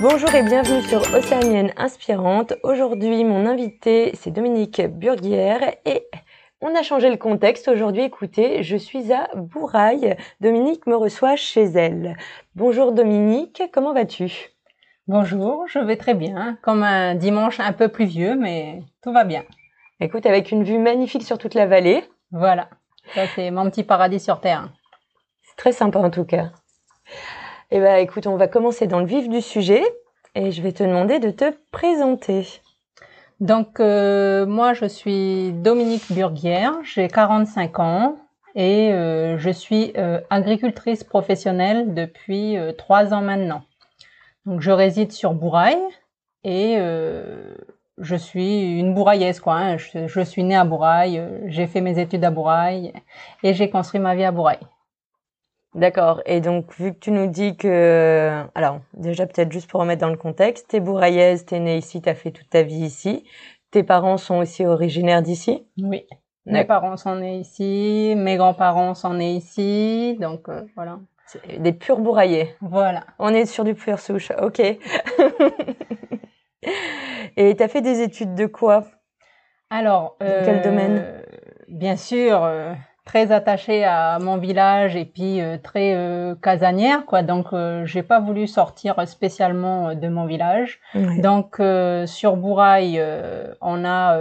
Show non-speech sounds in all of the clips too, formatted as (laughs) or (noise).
Bonjour et bienvenue sur Océanienne Inspirante. Aujourd'hui, mon invité, c'est Dominique Burguière et on a changé le contexte. Aujourd'hui, écoutez, je suis à Bouraille. Dominique me reçoit chez elle. Bonjour Dominique, comment vas-tu? Bonjour, je vais très bien. Comme un dimanche un peu pluvieux, mais tout va bien. Écoute, avec une vue magnifique sur toute la vallée. Voilà, ça c'est mon petit paradis sur Terre. C'est très sympa en tout cas. Eh ben, écoute, on va commencer dans le vif du sujet et je vais te demander de te présenter. Donc, euh, moi, je suis Dominique Burguière, j'ai 45 ans et euh, je suis euh, agricultrice professionnelle depuis trois ans maintenant. Donc, je réside sur Bouraille et je suis une bouraillaise, quoi. Hein. Je, je, suis née à Bouraille, j'ai fait mes études à Bouraille et j'ai construit ma vie à Bouraille. D'accord. Et donc, vu que tu nous dis que, alors, déjà peut-être juste pour remettre dans le contexte, t'es bouraillaise, t'es née ici, t'as fait toute ta vie ici. Tes parents sont aussi originaires d'ici? Oui. Mes parents sont nés ici, mes grands-parents sont nés ici, donc euh, voilà. Des purs bourraillés. Voilà. On est sur du pur souche, ok. (laughs) Et t'as fait des études de quoi? Alors, dans quel domaine? euh, Bien sûr, euh, très attachée à mon village et puis euh, très euh, casanière quoi. Donc euh, j'ai pas voulu sortir spécialement de mon village. Donc sur Bouraille on a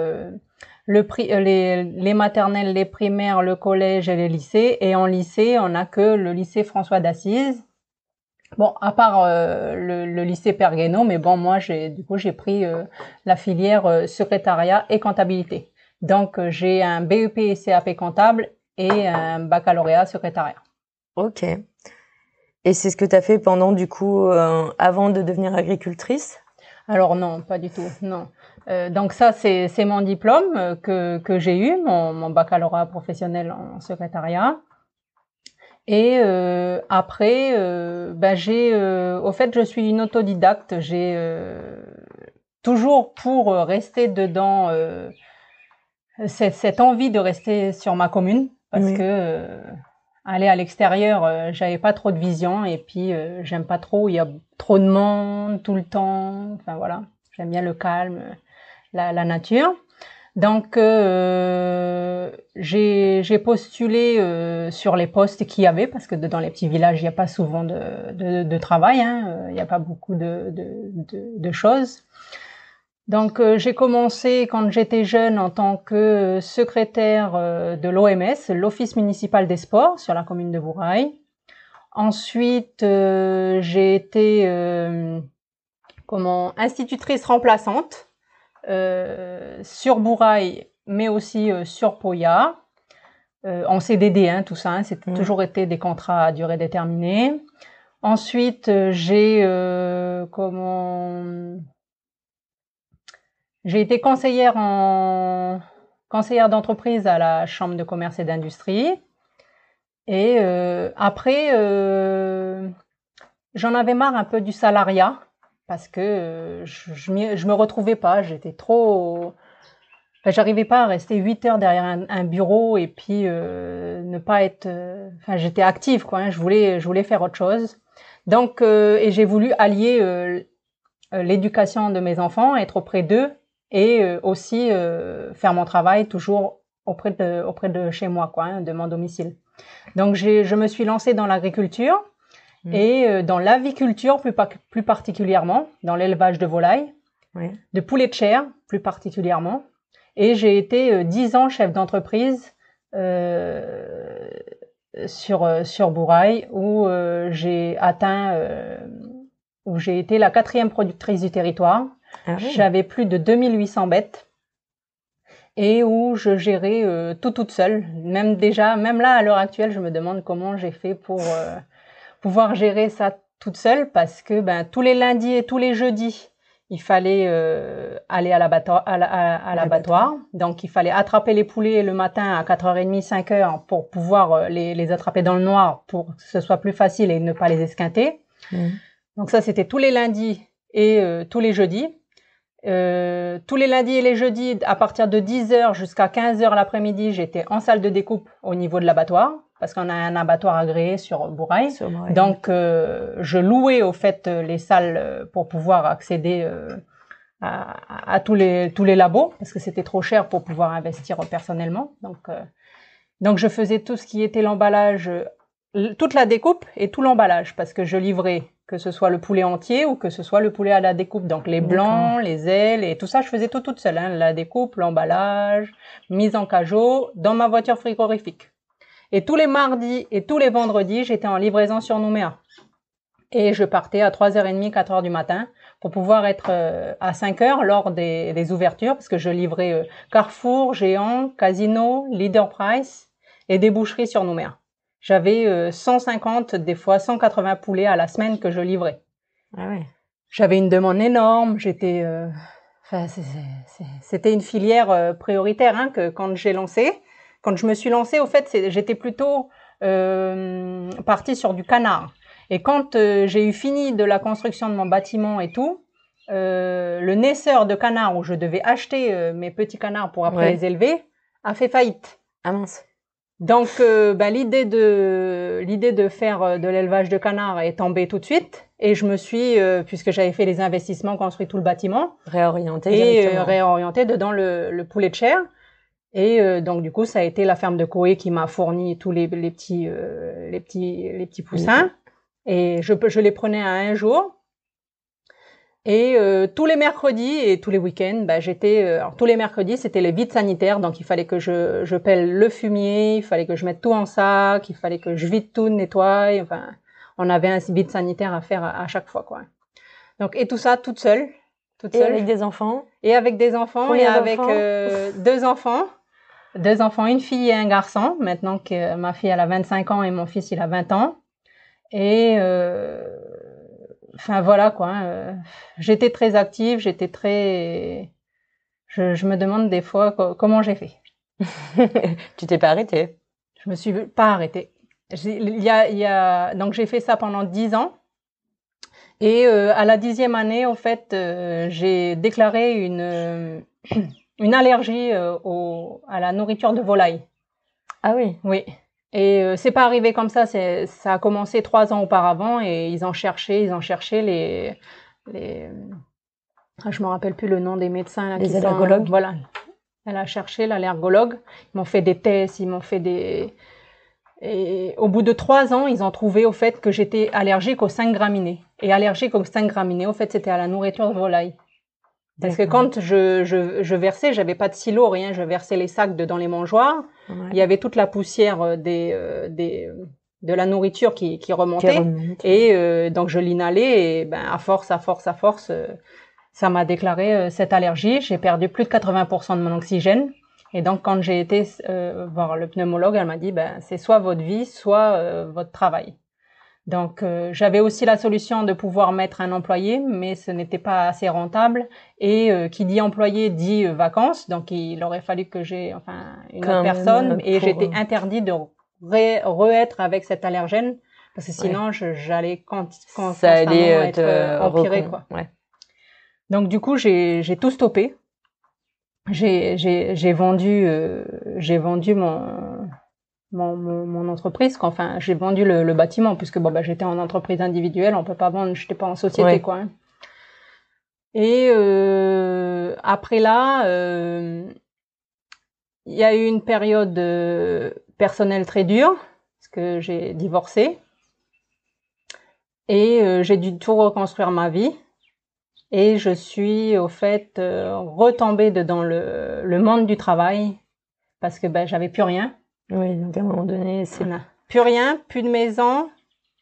le les, les maternelles les primaires le collège et les lycées. Et en lycée on a que le lycée François d'Assise. Bon, à part euh, le, le lycée Guénaud, mais bon, moi, j'ai du coup, j'ai pris euh, la filière euh, secrétariat et comptabilité. Donc, euh, j'ai un BEP et CAP comptable et un baccalauréat secrétariat. Ok. Et c'est ce que tu as fait pendant, du coup, euh, avant de devenir agricultrice? Alors non, pas du tout, non. Euh, donc ça, c'est mon diplôme euh, que, que j'ai eu, mon, mon baccalauréat professionnel en secrétariat. Et euh, après, euh, ben j'ai, euh, au fait, je suis une autodidacte. J'ai euh, toujours pour rester dedans euh, cette, cette envie de rester sur ma commune, parce Oui. que euh, aller à l'extérieur, euh, j'avais pas trop de vision et puis euh, j'aime pas trop. Il y a trop de monde tout le temps. Enfin voilà, j'aime bien le calme, la, la nature. Donc euh, j'ai j'ai postulé euh, sur les postes qu'il y avait parce que dans les petits villages il n'y a pas souvent de, de, de travail, hein, euh, il n'y a pas beaucoup de, de choses. Donc euh, j'ai commencé quand j'étais jeune en tant que secrétaire euh, de l'OMS, l'Office municipal des sports sur la commune de Bouraille. Ensuite euh, j'ai été euh, comment institutrice remplaçante euh, sur Bouraille, mais aussi euh, sur Poya, euh, en CDD, hein, tout ça. Hein, c'est Mhm. toujours été des contrats à durée déterminée. Ensuite, euh, j'ai euh, comment j'ai été conseillère en conseillère d'entreprise à la chambre de commerce et d'industrie. Et euh, après, euh, j'en avais marre un peu du salariat parce que euh, je, je, me retrouvais pas. J'étais trop. Enfin, j'arrivais pas à rester 8 heures derrière un, bureau et puis euh, ne pas être. euh, Enfin, j'étais active quoi. hein. Je voulais, je voulais faire autre chose. Donc, euh, et j'ai voulu allier l'éducation de mes enfants, être auprès d'eux et euh, aussi euh, faire mon travail toujours auprès de auprès de chez moi quoi, hein, de mon domicile. Donc, j'ai, je me suis lancée dans l'agriculture Mhm. et euh, dans l'aviculture plus, plus particulièrement, dans l'élevage de volailles, Oui. de poulets de chair plus particulièrement. Et j'ai été euh, dix ans chef d'entreprise euh, sur euh, sur Bouraille où euh, j'ai atteint euh, où j'ai été la quatrième productrice du territoire. Ah oui. J'avais plus de 2800 bêtes et où je gérais euh, tout toute seule. Même déjà, même là à l'heure actuelle, je me demande comment j'ai fait pour euh, pouvoir gérer ça toute seule parce que ben tous les lundis et tous les jeudis, il fallait euh, aller à l'abattoir, à, l'abattoir. Donc il fallait attraper les poulets le matin à 4h30, 5h pour pouvoir les, les attraper dans le noir pour que ce soit plus facile et ne pas les esquinter. Mmh. Donc ça c'était tous les lundis et tous les jeudis. Euh, tous les lundis et les jeudis, à partir de 10h jusqu'à 15h l'après-midi, j'étais en salle de découpe au niveau de l'abattoir, parce qu'on a un abattoir agréé sur Bourail. Donc, euh, je louais au fait les salles euh, pour pouvoir accéder euh, à, à, tous les tous les labos, parce que c'était trop cher pour pouvoir investir personnellement. Donc, euh, donc je faisais tout ce qui était l'emballage, toute la découpe et tout l'emballage, parce que je livrais que ce soit le poulet entier ou que ce soit le poulet à la découpe. Donc les blancs, les ailes et tout ça, je faisais tout toute seule. Hein, la découpe, l'emballage, mise en cajot dans ma voiture frigorifique. Et tous les mardis et tous les vendredis, j'étais en livraison sur Nouméa. Et je partais à 3h30, 4h du matin pour pouvoir être euh, à 5h lors des, ouvertures parce que je livrais euh, Carrefour, Géant, Casino, Leader Price et des boucheries sur Nouméa. J'avais 150, euh, des fois 180 poulets à la semaine que je livrais. Ah ouais. J'avais une demande énorme. J'étais, euh, enfin, c'était une filière euh, prioritaire hein, que quand j'ai lancé. Quand je me suis lancée, au fait, j'étais plutôt euh, partie sur du canard. Et quand j'ai eu fini de la construction de mon bâtiment et tout, le naisseur de canards où je devais acheter mes petits canards pour après les élever a fait faillite. Ah mince. Donc, euh, bah, l'idée de l'idée de faire euh, de l'élevage de canards est tombée tout de suite, et je me suis, euh, puisque j'avais fait les investissements, construit tout le bâtiment, réorienté et réorienté dedans le, le, poulet de chair. Et donc du coup, ça a été la ferme de Coé qui m'a fourni tous les, les petits les petits les petits poussins, et je je les prenais à un jour. Et euh, tous les mercredis et tous les week-ends, bah, j'étais. Euh, tous les mercredis, c'était les vides sanitaires, donc il fallait que je, je pèle le fumier, il fallait que je mette tout en sac, il fallait que je vide tout, nettoie. Enfin, on avait un vide sanitaire à faire à, chaque fois, quoi. Donc et tout ça toute seule, toute et avec des enfants. Et avec des enfants et avec euh, deux enfants, deux enfants, une fille et un garçon. Maintenant que ma fille elle a 25 ans et mon fils il a 20 ans. Et euh, enfin voilà quoi. Hein, j'étais très active, j'étais très. Je, me demande des fois comment j'ai fait. (laughs) tu t'es pas arrêtée? Je me suis pas arrêtée. Il y a, y a... donc j'ai fait ça pendant dix ans. Et euh, à la dixième année, en fait, euh, j'ai déclaré une une allergie euh, au, à la nourriture de volaille. Ah oui? Oui. Et euh, c'est pas arrivé comme ça, c'est ça a commencé trois ans auparavant et ils ont cherché, ils ont cherché les les ah, je me rappelle plus le nom des médecins là, les allergologues. voilà, elle a cherché l'allergologue, ils m'ont fait des tests, ils m'ont fait des et au bout de trois ans, ils ont trouvé au fait que j'étais allergique aux 5 graminées. Et allergique aux 5 graminées, au fait, c'était à la nourriture de volaille. Parce que quand je, je, je versais, j'avais pas de silo, rien, je versais les sacs dans les mangeoires. Il y avait toute la poussière euh, des, euh, des de la nourriture qui, qui remontait. Et euh, donc je l'inhalais et ben à force, à force, à force, ça m'a déclaré cette allergie. J'ai perdu plus de 80% de mon oxygène. Et donc quand j'ai été voir le pneumologue, elle m'a dit ben c'est soit votre vie, soit votre travail. Donc euh, j'avais aussi la solution de pouvoir mettre un employé, mais ce n'était pas assez rentable. Et euh, qui dit employé dit euh, vacances, donc il aurait fallu que j'ai enfin une autre personne, et j'étais interdit de re-être avec cet allergène parce que sinon j'allais quand, quand ça allait être empiré quoi. Ouais. Donc du coup j'ai tout stoppé. J'ai vendu j'ai vendu mon mon, mon, entreprise. Enfin, j'ai vendu le, le, bâtiment puisque bon, bah, j'étais en entreprise individuelle, on peut pas vendre, j'étais pas en société quoi. Hein. Et euh, après là, euh, il y a eu une période euh, personnelle très dure parce que j'ai divorcé et j'ai dû tout reconstruire ma vie. Et je suis au fait retombée dans le, le monde du travail parce que ben j'avais plus rien. Oui, donc à un moment donné, c'est... Plus rien, plus de maison,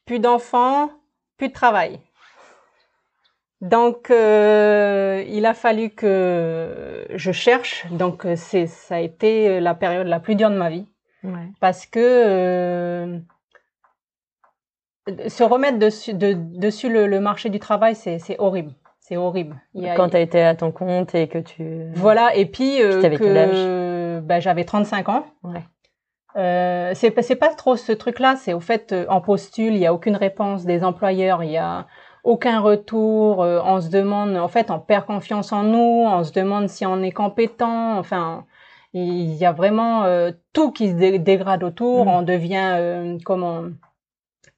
plus d'enfants, plus de travail. Donc, euh, il a fallu que je cherche. Donc, euh, c'est ça a été la période la plus dure de ma vie Ouais. parce que euh, se remettre dessus, de, dessus le, le marché du travail, c'est horrible. C'est horrible. Il y a- Quand tu as été à ton compte et que tu... Voilà, et puis euh, que ben, j'avais 35 ans. Ouais. Euh, c'est pas- c'est pas trop ce truc-là, c'est au fait euh, en postule, il y a aucune réponse des employeurs, il y a aucun retour, euh, on se demande, en fait, on perd confiance en nous, on se demande si on est compétent, enfin, il y a vraiment euh, tout qui se dé- dégrade autour, Mm. on devient euh, comment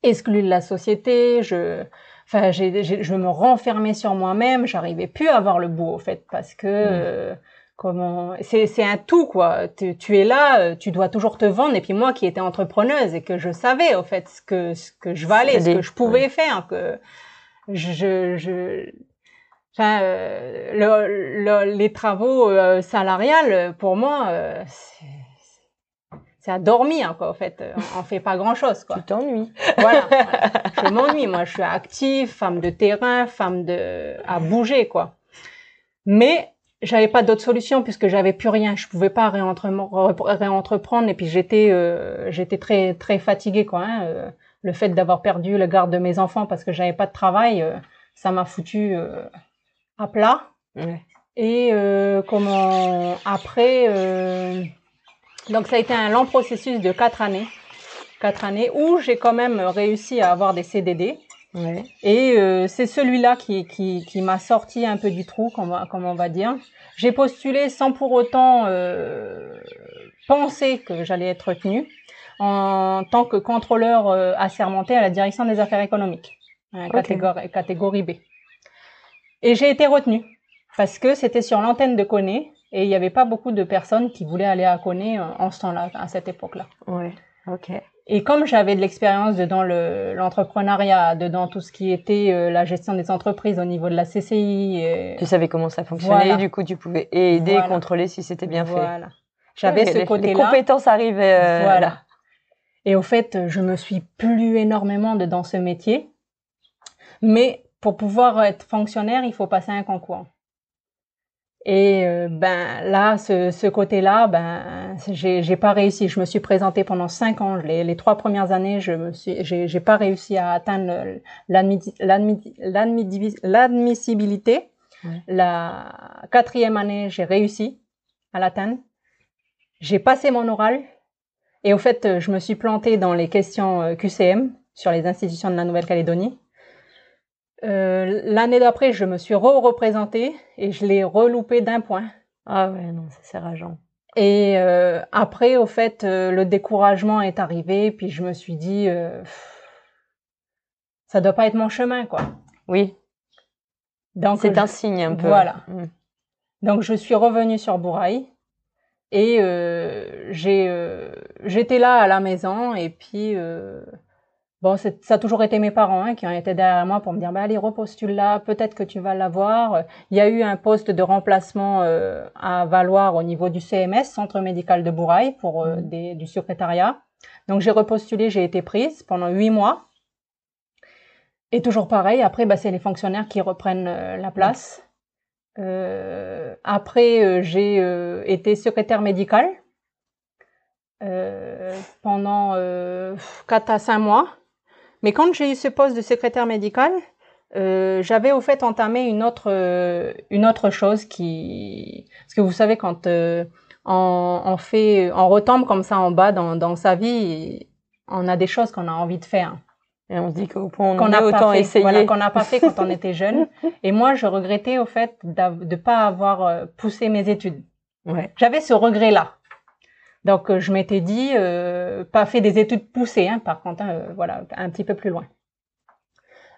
exclu de la société, je enfin je me renfermais sur moi-même, j'arrivais plus à avoir le bout au fait parce que euh, comment c'est c'est un tout quoi. Tu, tu es là, euh, tu dois toujours te vendre et puis moi qui étais entrepreneuse et que je savais au fait ce que ce que je valais, ce que je pouvais faire que je je, Enfin, euh, le, le- les travaux euh, salariales, pour moi, euh, c'est- c'est à dormir, quoi, en fait. On, on fait pas grand-chose, quoi. (laughs) Tu t'ennuies. Voilà. voilà. (laughs) Je m'ennuie. Moi, je suis active, femme de terrain, femme de à bouger, quoi. Mais j'avais pas d'autre solution puisque j'avais plus rien. Je pouvais pas réentre- réentreprendre et puis j'étais euh, j'étais très très fatiguée, quoi. hein. Euh, Le fait d'avoir perdu le garde de mes enfants parce que j'avais pas de travail, euh, ça m'a foutu euh, à plat. Ouais. Et euh, comment après euh, donc ça a été un long processus de quatre années, quatre années où j'ai quand même réussi à avoir des CDD. Ouais. Et euh, c'est celui-là qui, qui, qui m'a sorti un peu du trou, comme, on- comme on va dire. J'ai postulé sans pour autant euh, penser que j'allais être retenue en tant que contrôleur euh, assermenté à la direction des affaires économiques, hein, catégorie, catégorie B. Et j'ai été retenue parce que c'était sur l'antenne de Coné et il n'y avait pas beaucoup de personnes qui voulaient aller à Coné euh, en ce temps-là, à cette époque-là. Ouais. Ok. Et comme j'avais de l'expérience dedans le- l'entrepreneuriat, dedans tout ce qui était euh, la gestion des entreprises au niveau de la CCI, et, Tu savais comment ça fonctionnait, Voilà. du coup tu pouvais aider, Voilà. contrôler si c'était bien fait. voilà. J'avais Ouais, ce les- Les côté-là. compétences arrivaient euh, Voilà. là. Et au fait, je me suis plu énormément de dans ce métier. Mais pour pouvoir être fonctionnaire, il faut passer un concours. Et euh, ben là, ce, ce côté-là, ben j'ai j'ai pas réussi. Je me suis présentée pendant cinq ans. Les, les trois premières années, je me suis, j'ai j'ai pas réussi à atteindre l'admi- l'admi- l'admi- l'admissibilité. Ouais. La quatrième année, j'ai réussi à l'atteindre. J'ai passé mon oral. Et au fait, je me suis plantée dans les questions euh, QCM sur les institutions de la Nouvelle-Calédonie. Euh, L'année d'après, je me suis re-représentée et je l'ai reloupé d'un point. Ah ouais, non, ça c'est rageant. Et euh, après, au fait, euh, le découragement est arrivé, puis je me suis dit, pff, ça doit pas être mon chemin, quoi. Oui, Donc, c'est je- un signe un peu. Voilà. Mm. Donc je suis revenue sur Bouraï et j'ai j'étais là à la maison et puis bon c'est- ça a toujours été mes parents hein, qui ont été derrière moi pour me dire bah allez repostule là peut-être que tu vas l'avoir. Il y a eu un poste de remplacement euh, à valoir au niveau du CMS Centre médical de Bouraï pour euh, Mhm. des, du secrétariat. Donc j'ai repostulé, j'ai été prise pendant huit mois. Et toujours pareil, après, bah, c'est les fonctionnaires qui reprennent euh, la place. Euh, après, j'ai euh, été secrétaire médicale euh, pendant euh, 4 à 5 mois. Mais quand j'ai eu ce poste de secrétaire médical, euh, j'avais au fait entamé une autre, euh, une autre chose qui... Parce que vous savez, quand euh, on, on fait, on retombe comme ça en bas dans, dans sa vie, on a des choses qu'on a envie de faire Et on se dit qu'au point qu'on on n'a pas autant fait, essayer. voilà, qu'on n'a pas fait quand on (laughs) était jeune. Et moi, je regrettais au fait de pas avoir poussé mes études. Ouais. J'avais ce regret-là. Donc, euh, je m'étais dit, euh, pas fait des études poussées, hein, par contre, hein, euh, voilà, un petit peu plus loin.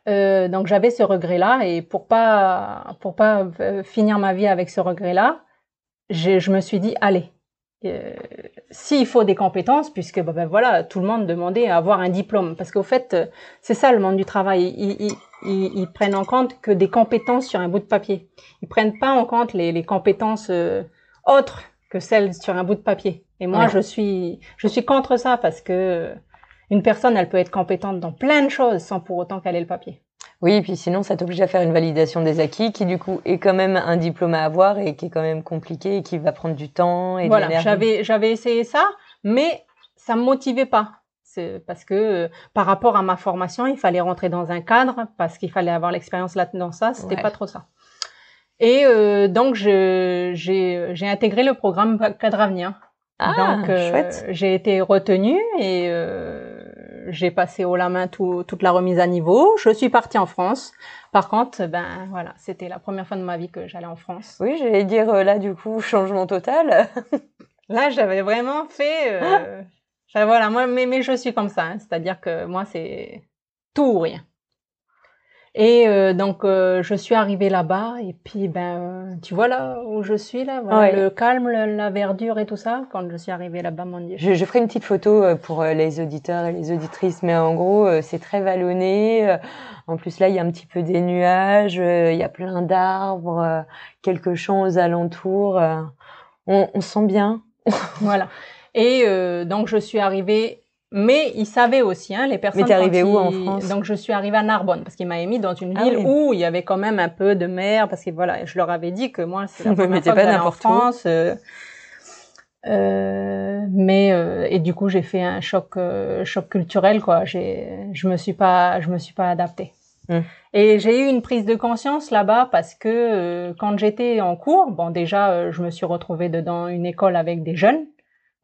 Euh, donc, j'avais ce regret-là, et pour pas, pour pas euh, finir ma vie avec ce regret-là, je, je me suis dit, allez, euh, s'il faut des compétences, puisque bah, ben, voilà, tout le monde demandait à avoir un diplôme, parce qu'au fait, c'est ça le monde du travail. Ils, ils, ils, ils prennent en compte que des compétences sur un bout de papier. Ils prennent pas en compte les, les compétences euh, autres que celles sur un bout de papier. Et moi, Ouais. je suis, je suis contre ça parce que une personne, elle peut être compétente dans plein de choses sans pour autant qu'elle ait le papier. Oui, et puis sinon, ça t'oblige à faire une validation des acquis, qui du coup est quand même un diplôme à avoir et qui est quand même compliqué et qui va prendre du temps et voilà, j'avais j'avais essayé ça, mais ça me motivait pas. C'est parce que euh, par rapport à ma formation, il fallait rentrer dans un cadre parce qu'il fallait avoir l'expérience là dedans ça, c'était pas trop ça. Et euh, donc j'ai j'ai intégré le programme cadre avenir. Ah, donc euh, j'ai été retenue et euh, j'ai passé au la main tout, toute la remise à niveau. Je suis partie en France. Par contre, ben voilà, c'était la première fois de ma vie que j'allais en France. Oui, j'allais dire euh, là du coup changement total. (laughs) là, j'avais vraiment fait. Euh, voilà, moi, mais, mais je suis comme ça, hein. c'est-à-dire que moi c'est tout ou rien. Et euh, donc euh, je suis arrivée là-bas et puis ben euh, tu vois là où je suis là, voilà, le calme, la verdure et tout ça. Quand je suis arrivée là-bas, mon Dieu. Je, je, ferai une petite photo pour les auditeurs et les auditrices, mais en gros c'est très vallonné. En plus là il y a un petit peu des nuages, il y a plein d'arbres, quelques champs aux alentours. On, on sent bien. voilà. Et donc je suis arrivée mais il savait aussi, hein, les personnes. Mais t'es arrivé où en France? Donc je suis arrivée à Narbonne parce qu'il m'a mis dans une ah ville où il y avait quand même un peu de mer parce que voilà, je leur avais dit que moi c'est la (laughs) première fois que en France. Euh, euh, mais euh, et du coup j'ai fait un choc euh, choc culturel quoi. J'ai je me suis pas je me suis pas adaptée. Hmm. Et j'ai eu une prise de conscience là-bas parce que quand j'étais en cours, bon déjà je me suis retrouvée dedans une école avec des jeunes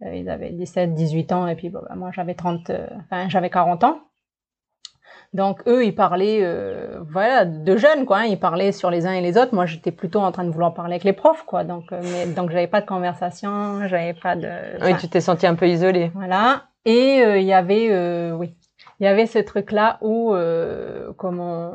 ils avaient 17, 18 ans et puis bah, moi j'avais 30, euh, enfin j'avais 40 ans. Donc eux, ils parlaient, euh, voilà, de jeunes quoi. Hein, ils parlaient sur les uns et les autres. Moi, j'étais plutôt en train de vouloir parler avec les profs quoi. Donc, mais donc j'avais pas de conversation, j'avais pas de. Oui, tu t'es senti un peu isolée. Voilà. Et il y avait, oui, il y avait ce truc là où comment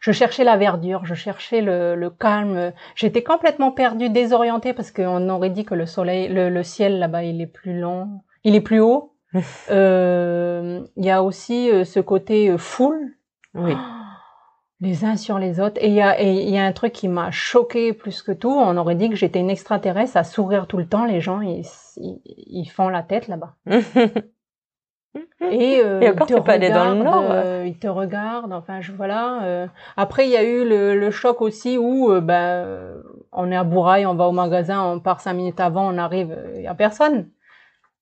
je cherchais la verdure, je cherchais le, le calme. J'étais complètement perdue, désorientée parce qu'on aurait dit que le soleil, le, le ciel là-bas, il est plus long, il est plus haut. (laughs) Euh, il y a aussi euh, ce côté euh, foule. Oui. (gasps) les uns sur les autres. Et il y a, y a un truc qui m'a choqué plus que tout. On aurait dit que j'étais une extraterrestre à sourire tout le temps. Les gens, ils, ils, ils font la tête là-bas. (laughs) Et, euh, et encore, pas allé dans le nord. Euh, il te regarde. Enfin, je, voilà. Euh. Après, il y a eu le, le choc aussi où, euh, ben, on est à Bouraille, on va au magasin, on part cinq minutes avant, on arrive, il y a personne.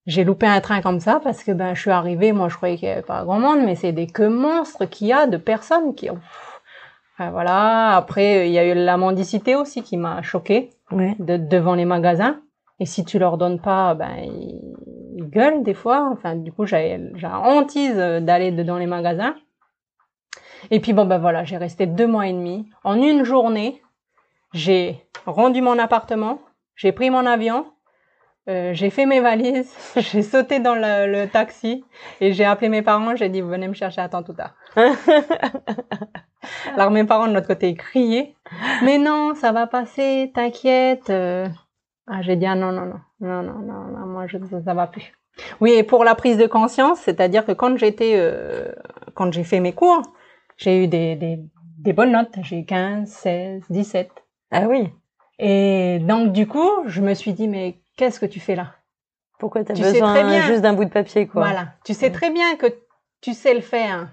J'ai loupé un train comme ça parce que ben, je suis arrivée, moi, je croyais qu'il y avait pas grand monde, mais c'est des queues monstres qu'il y a de personnes qui. Enfin, voilà. Après, il y a eu la mendicité aussi qui m'a choquée de, devant les magasins. Et si tu leur donnes pas, ben ils, gueulent des fois. Enfin, du coup, j'ai hantise d'aller dans les magasins. Et puis bon ben voilà, j'ai resté deux mois et demi. En une journée, j'ai rendu mon appartement, j'ai pris mon avion, euh, j'ai fait mes valises, (laughs) j'ai sauté dans le, taxi et j'ai appelé mes parents. J'ai dit venez me chercher à temps tout tard. (laughs) Alors mes parents de l'autre côté criaient, mais non, ça va passer, t'inquiète. Euh. Ah, j'ai dit ah non, non, non, non, non, non, non, moi je, ça va plus. Oui, et pour la prise de conscience, c'est-à-dire que quand j'étais, euh, quand j'ai fait mes cours, j'ai eu des, des, des bonnes notes. J'ai eu 15, 16, 17. Ah oui. Et donc du coup, je me suis dit mais qu'est-ce que tu fais là? Pourquoi tu as besoin juste d'un bout de papier quoi? Voilà. Tu sais très bien que tu sais le faire.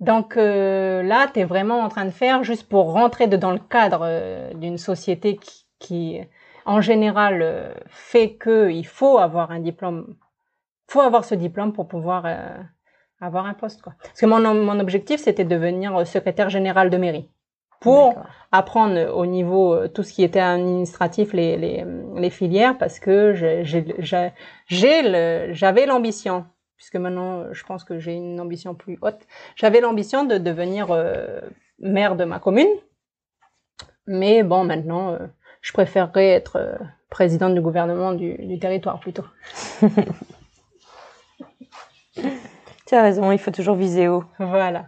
Donc euh, là, tu es vraiment en train de faire juste pour rentrer dans le cadre euh, d'une société qui, qui en général euh, fait que il faut avoir un diplôme, faut avoir ce diplôme pour pouvoir euh, avoir un poste quoi. Parce que mon mon objectif c'était de devenir euh, secrétaire général de mairie pour apprendre au niveau tout ce qui était administratif les les, les filières parce que j'avais l'ambition puisque maintenant je pense que j'ai une ambition plus haute. J'avais l'ambition de devenir maire de ma commune. Mais bon, maintenant, je préférerais être euh, présidente du gouvernement du, du territoire plutôt. (laughs) tu as raison, il faut toujours viser haut. Voilà.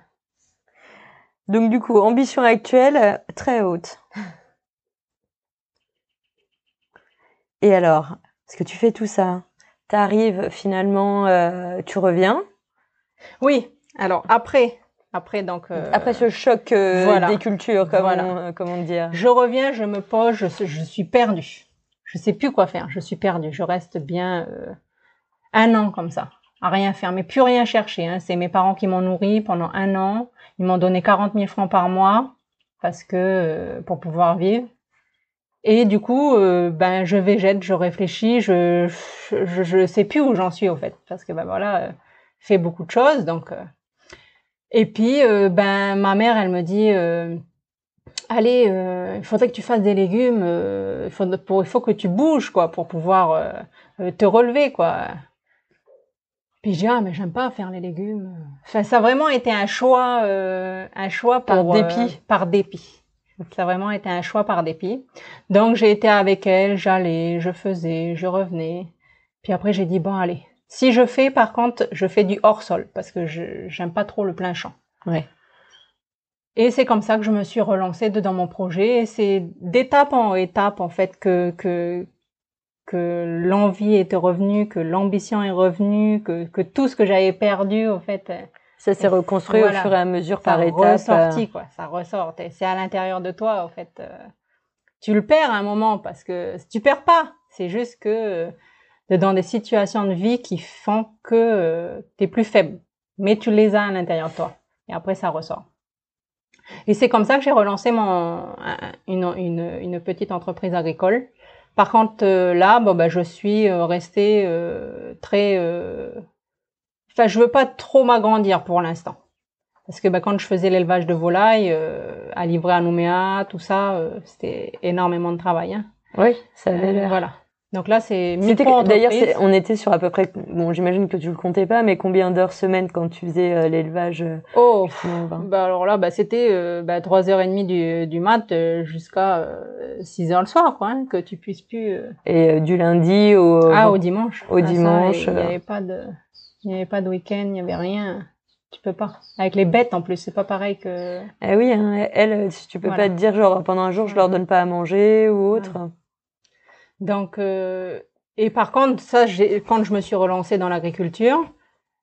Donc du coup, ambition actuelle très haute. Et alors, est-ce que tu fais tout ça? Tu arrives finalement, euh, tu reviens? Oui. Alors après, après, donc. Euh, Après ce choc euh, des cultures, comment, comment dire. Je reviens, je me pose, je, je suis perdue. Je sais plus quoi faire. Je suis perdue. Je reste bien euh, un an comme ça. à rien faire, mais plus rien chercher. Hein. C'est mes parents qui m'ont nourri pendant un an. Ils m'ont donné 40 000 francs par mois parce que euh, pour pouvoir vivre. Et du coup, euh, ben je végète, je réfléchis, je, je je sais plus où j'en suis au fait parce que ben voilà, euh, fait beaucoup de choses donc. Euh. Et puis ben ma mère elle me dit allez, il faudrait que tu fasses des légumes, il faut pour il faut que tu bouges quoi pour pouvoir te relever quoi. Puis je dis ah mais j'aime pas faire les légumes. Enfin, ça a vraiment été un choix, euh, un choix par dépit. par dépit. Ça a vraiment été un choix par dépit. Donc j'ai été avec elle, j'allais, je faisais, je revenais. Puis après j'ai dit bon allez. Si je fais par contre, je fais du hors sol parce que je j'aime pas trop le plein champ. Ouais. Et c'est comme ça que je me suis relancée dans mon projet. Et c'est d'étape en étape en fait que que que l'envie était revenue, que l'ambition est revenue, que, que tout ce que j'avais perdu, au fait, ça s'est reconstruit au fur et à mesure par étapes. Ressorti, quoi. Ça ressort. C'est à l'intérieur de toi, en fait. Euh, tu le perds à un moment parce que tu perds pas. C'est juste que euh, dans des situations de vie qui font que euh, tu es plus faible. Mais tu les as à l'intérieur de toi. Et après, ça ressort. Et c'est comme ça que j'ai relancé mon, une, une, une petite entreprise agricole par contre, euh, là, bon, bah, je suis euh, restée euh, très. Enfin, je veux pas trop m'agrandir pour l'instant. Parce que bah, quand je faisais l'élevage de volailles, à livrer à Nouméa, tout ça, c'était énormément de travail. Hein. Oui, ça avait l'air. Voilà. Donc là, c'est D'ailleurs, on était sur à peu près, bon, j'imagine que tu le comptais pas, mais combien d'heures semaine quand tu faisais euh, l'élevage euh, Oh, bah alors là, bah c'était euh, bah, 3h30 du, du mat euh, jusqu'à 6 heures le soir, quoi, hein, que tu puisses plus. Et du lundi au. Ah, au dimanche. Au dimanche. Il n'y avait pas de, il n'y avait pas de week-end, il n'y avait rien. Tu peux pas. Avec les bêtes en plus, c'est pas pareil que. Eh oui, hein, elles, tu peux pas te dire genre pendant un jour je leur donne pas à manger ou autre. Donc, euh, et par contre, ça, quand je me suis relancée dans l'agriculture,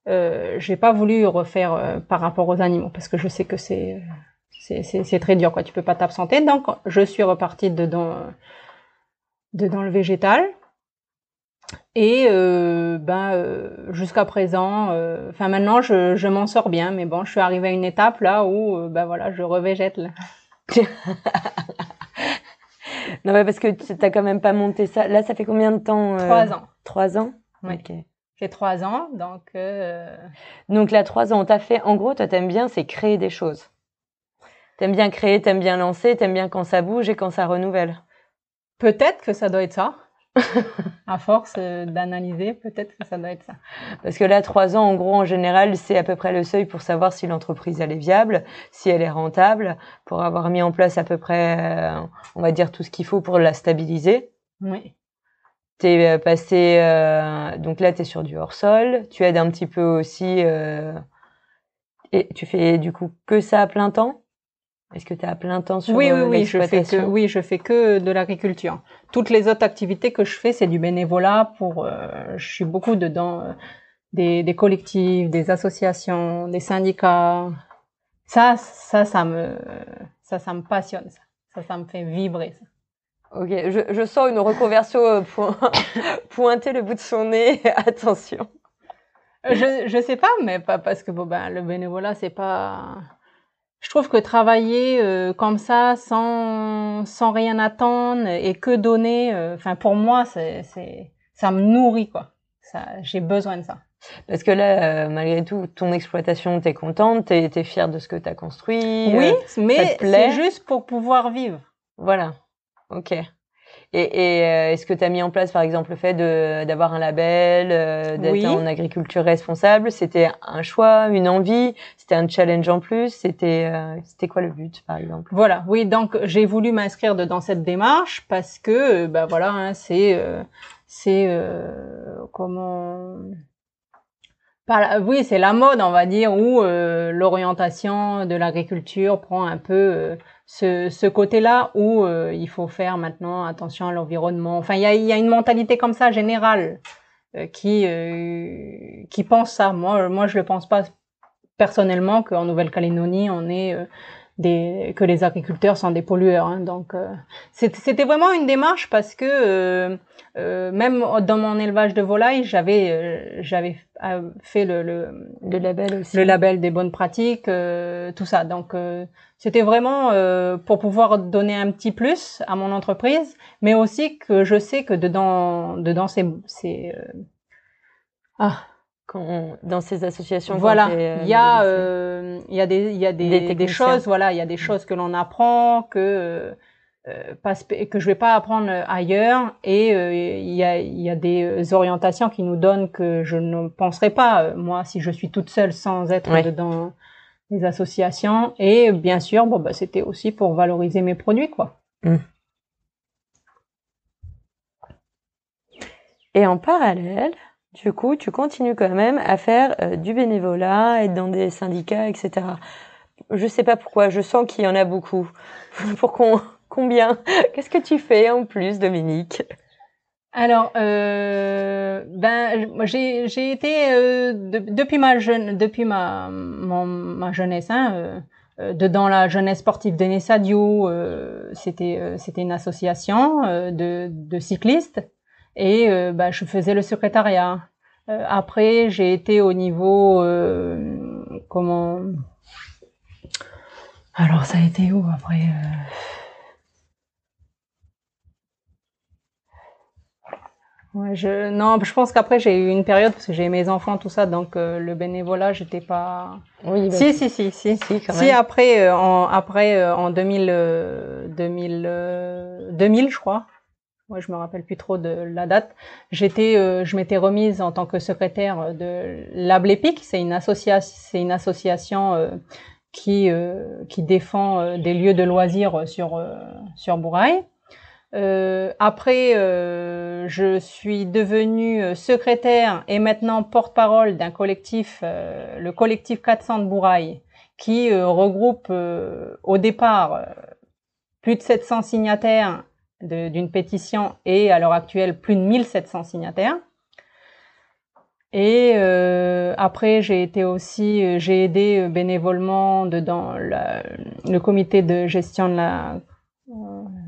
euh, j'ai pas voulu refaire euh, par rapport aux animaux parce que je sais que c'est c'est très dur quoi. Tu peux pas t'absenter. Donc, je suis repartie dedans dedans le végétal. Et euh, ben jusqu'à présent, enfin maintenant je, je m'en sors bien, mais bon, je suis arrivée à une étape là où ben voilà, je revégète. (laughs) non, mais parce que tu n'as quand même pas monté ça. Là, ça fait combien de temps euh... Trois ans. Trois ans? Oui. J'ai trois ans, donc. Euh... Donc là, trois ans, t'a fait. En gros, toi, t'aimes bien, c'est créer des choses. T'aimes bien créer, t'aimes bien lancer, t'aimes bien quand ça bouge et quand ça renouvelle. Peut-être que ça doit être ça. (laughs) à force euh, d'analyser, peut-être que ça doit être ça. Parce que là, trois ans, en gros, en général, c'est à peu près le seuil pour savoir si l'entreprise elle est viable, si elle est rentable, pour avoir mis en place à peu près, euh, on va dire tout ce qu'il faut pour la stabiliser. Oui. T'es euh, passé, donc là, t'es sur du hors sol. Tu aides un petit peu aussi, et tu fais du coup que ça à plein temps? Est-ce que tu es à plein temps sur oui, oui, oui, je fais que, oui, je fais que de l'agriculture. Toutes les autres activités que je fais, c'est du bénévolat. Pour, euh, je suis beaucoup dedans, euh, des, des collectifs, des associations, des syndicats. Ça, ça, ça me, ça, ça me passionne. Ça, ça, ça me fait vibrer. Ça. Ok, je, je sens une reconversion euh, point, (laughs) pointer le bout de son nez. (laughs) Attention. Je, je sais pas, mais pas parce que bon ben le bénévolat c'est pas je trouve que travailler euh, comme ça, sans, sans rien attendre et que donner, euh, enfin pour moi, c'est, c'est, ça me nourrit quoi. Ça, j'ai besoin de ça. Parce que là, euh, malgré tout, ton exploitation, t'es contente, t'es, t'es fière de ce que t'as construit. Oui, mais c'est juste pour pouvoir vivre. Voilà. Ok. Et, et euh, est-ce que tu as mis en place, par exemple, le fait de, d'avoir un label, euh, d'être en agriculture responsable C'était un choix, une envie C'était un challenge en plus C'était euh, c'était quoi le but, par exemple? Voilà, oui. Donc j'ai voulu m'inscrire dans cette démarche parce que, bah voilà, hein, c'est c'est comment oui, c'est la mode, on va dire, où l'orientation de l'agriculture prend un peu ce, ce côté-là où euh, il faut faire maintenant attention à l'environnement. Enfin, il y a, y a, une mentalité comme ça générale euh, qui euh, qui pense ça. Moi, moi, je le pense pas personnellement qu'en Nouvelle-Calédonie, on est des, que les agriculteurs sont des pollueurs. Hein. donc, euh, c'était vraiment une démarche parce que euh, euh, même dans mon élevage de volailles, j'avais j'avais fait le, le, le, label aussi. le label des bonnes pratiques, tout ça. Donc, c'était vraiment pour pouvoir donner un petit plus à mon entreprise, mais aussi que je sais que dedans, dedans, c'est, c'est ah dans ces associations. Voilà, euh, il y a euh, il y a des il y a des, des, choses voilà il y a des choses que l'on apprend que euh, pas, que je vais pas apprendre ailleurs et il y a il y a des orientations qui nous donnent que je ne penserais pas moi si je suis toute seule sans être dans les associations et bien sûr bon bah c'était aussi pour valoriser mes produits quoi. Mm. Et en parallèle, du coup, tu continues quand même à faire euh, du bénévolat, être dans des syndicats, etc. Je sais pas pourquoi, je sens qu'il y en a beaucoup. (laughs) Pour combien? Qu'est-ce que tu fais en plus, Dominique? Alors, euh, ben, j'ai été euh, depuis ma jeune depuis ma ma jeunesse, hein, euh, dedans la jeunesse sportive de Nessadio, c'était c'était une association de de cyclistes et euh, bah, je faisais le secrétariat. Euh, après, j'ai été au niveau euh, comment? Alors ça a été où après Ouais, je non, je pense qu'après j'ai eu une période parce que j'ai mes enfants tout ça, donc le bénévolat j'étais pas. Oui. Bah, si, si si si si si. après en après en 2000 2000 2000 je crois moi je me rappelle plus trop de la date. J'étais, euh, je m'étais remise en tant que secrétaire de l'Ablepic. C'est une association, c'est une association euh, qui euh, qui défend des lieux de loisirs sur sur Bourail. après, je suis devenue secrétaire et maintenant porte-parole d'un collectif, le collectif 400 de Bourail, qui regroupe au départ plus de 700 signataires d'une pétition et à l'heure actuelle plus de 1700 signataires. Et euh, après, j'ai été aussi, euh, j'ai aidé euh, bénévolement dans le comité de gestion de la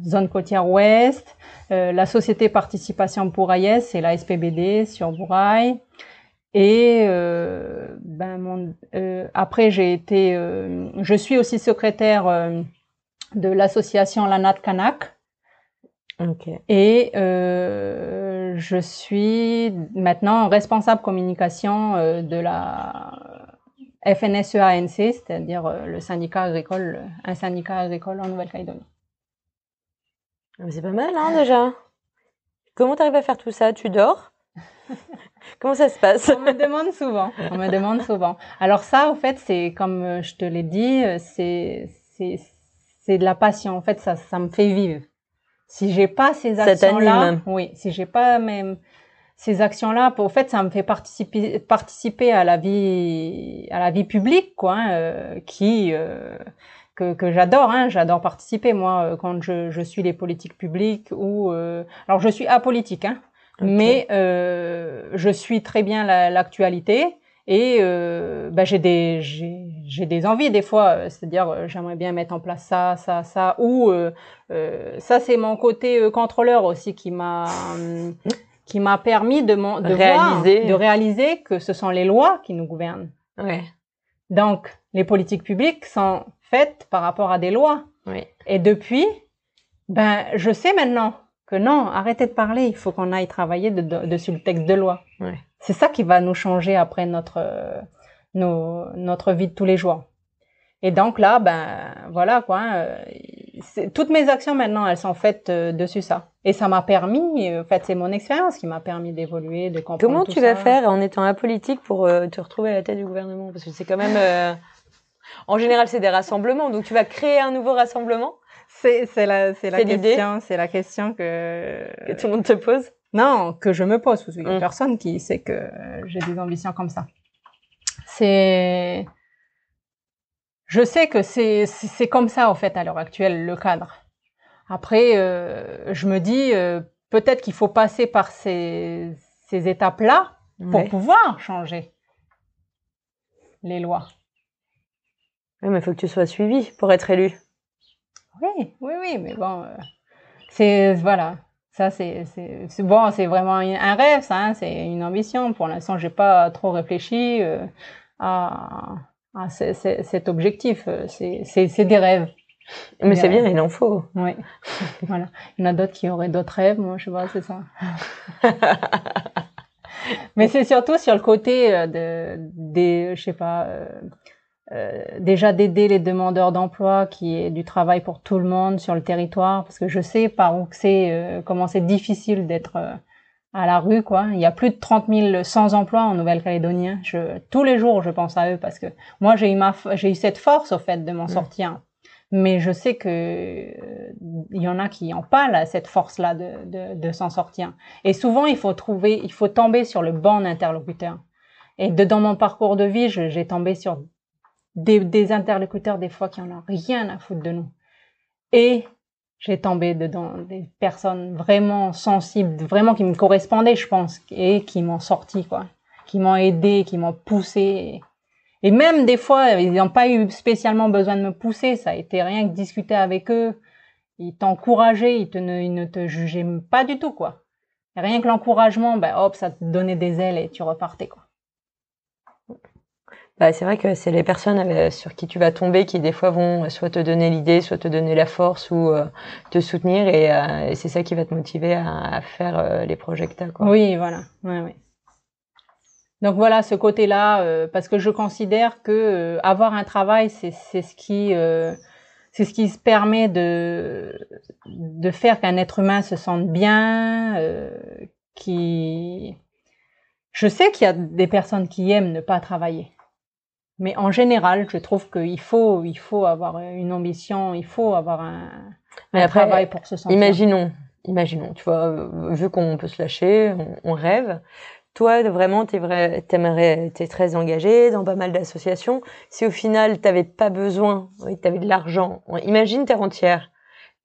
zone côtière ouest, la société participation pour AIS et la SPBD sur Bourail. Et ben mon, après, j'ai été, je suis aussi secrétaire de l'association Lanat Kanak, et euh, je suis maintenant responsable communication euh, de la FNSEANC, c'est-à-dire euh, le syndicat agricole, un syndicat agricole en Nouvelle-Calédonie. Ah, c'est pas mal, hein, déjà. Comment tu arrives à faire tout ça? Tu dors? (laughs) Comment ça se passe? On me demande souvent. On me demande souvent. Alors ça, en fait, c'est comme je te l'ai dit, c'est c'est de la passion. En fait, ça ça me fait vivre. Si j'ai pas ces actions-là, oui, si j'ai pas même ces actions-là, au fait, ça me fait participer participer à la vie à la vie publique, quoi, hein, euh, qui euh, que, que j'adore. Hein, j'adore participer moi euh, quand je, je suis les politiques publiques ou alors je suis apolitique, hein, mais je suis très bien l'actualité. Et euh, bah, j'ai des j'ai des envies des fois, euh, c'est-à-dire euh, j'aimerais bien mettre en place ça, ça, ça, ou euh, ça c'est mon côté contrôleur aussi qui m'a qui m'a permis de, de réaliser de réaliser que ce sont les lois qui nous gouvernent. Ouais. Donc les politiques publiques sont faites par rapport à des lois. Oui. Et depuis, ben je sais maintenant que non, arrêtez de parler, il faut qu'on aille travailler de, de, dessus le texte de loi. Ouais. C'est ça qui va nous changer après notre euh, nos, notre vie de tous les jours. Et donc là, ben voilà quoi. Euh, toutes mes actions maintenant, elles sont faites euh, dessus ça. Et ça m'a permis, en fait, c'est mon expérience qui m'a permis d'évoluer, de comprendre. Comment tu vas faire en étant apolitique pour te retrouver à la tête du gouvernement? Parce que c'est quand même, en général, c'est des rassemblements. Donc tu vas créer un nouveau rassemblement? C'est la c'est la question, c'est la question que que tout le monde te pose? Non, que je me pose, parce qu'il y a mm. personne qui sait que j'ai des ambitions comme ça. C'est, je sais que c'est c'est comme ça en fait à l'heure actuelle le cadre. Après, euh, je me dis euh, peut-être qu'il faut passer par ces ces étapes-là pour pouvoir changer les lois. Oui, mais il faut que tu sois suivi pour être élu. Oui, oui, oui, mais bon, c'est voilà, ça c'est c'est bon, c'est vraiment un rêve, ça, hein, c'est une ambition. Pour l'instant, j'ai pas trop réfléchi à, à cet objectif. C'est des rêves. Mais c'est bien, il en faut. Oui. (laughs) voilà. Il y en a d'autres qui auraient d'autres rêves, moi, je sais pas, c'est ça. (laughs) Mais c'est surtout sur le côté euh, de, des, je sais pas, euh, euh, déjà d'aider les demandeurs d'emploi qui est du travail pour tout le monde sur le territoire, parce que je sais par où c'est, euh, comment c'est difficile d'être à la rue, quoi. Il y a plus de 30 000 sans emploi en Nouvelle-Calédonie. Hein. Je, tous les jours, je pense à eux parce que moi, j'ai eu ma, j'ai eu cette force, au fait, de m'en mmh. sortir mais je sais que euh, il y en a qui n'ont pas cette force-là de, de, de s'en sortir. Et souvent, il faut trouver, il faut tomber sur le bon interlocuteur. Et de, dans mon parcours de vie, j'ai tombé sur des, des, interlocuteurs des fois qui en ont rien à foutre de nous. Et j'ai tombé dedans des personnes vraiment sensibles, vraiment qui me correspondaient, je pense, et qui m'ont sorti, quoi, qui m'ont aidé, qui m'ont poussé. Et même des fois, ils n'ont pas eu spécialement besoin de me pousser. Ça a été rien que discuter avec eux. Ils t'encourageaient, ils, ils ne te jugeaient pas du tout, quoi. rien que l'encouragement, ben hop, ça te donnait des ailes et tu repartais, quoi. Bah, c'est vrai que c'est les personnes euh, sur qui tu vas tomber qui des fois vont soit te donner l'idée, soit te donner la force ou euh, te soutenir euh, et, c'est ça qui va te motiver à, faire les projets. Oui, voilà. Donc voilà ce côté-là, parce que je considère que avoir un travail, c'est ce qui c'est ce qui se permet de de faire qu'un être humain se sente bien, qui je sais qu'il y a des personnes qui aiment ne pas travailler, mais en général, je trouve qu'il faut il faut avoir une ambition, il faut avoir un, un travail pour se sentir. Imaginons, imaginons, tu vois, vu qu'on peut se lâcher, on rêve toi, vraiment, t'es vrai, t'aimerais, t'es très engagé dans pas mal d'associations. Si au final, t'avais pas besoin, t'avais de l'argent, imagine t'es rentière.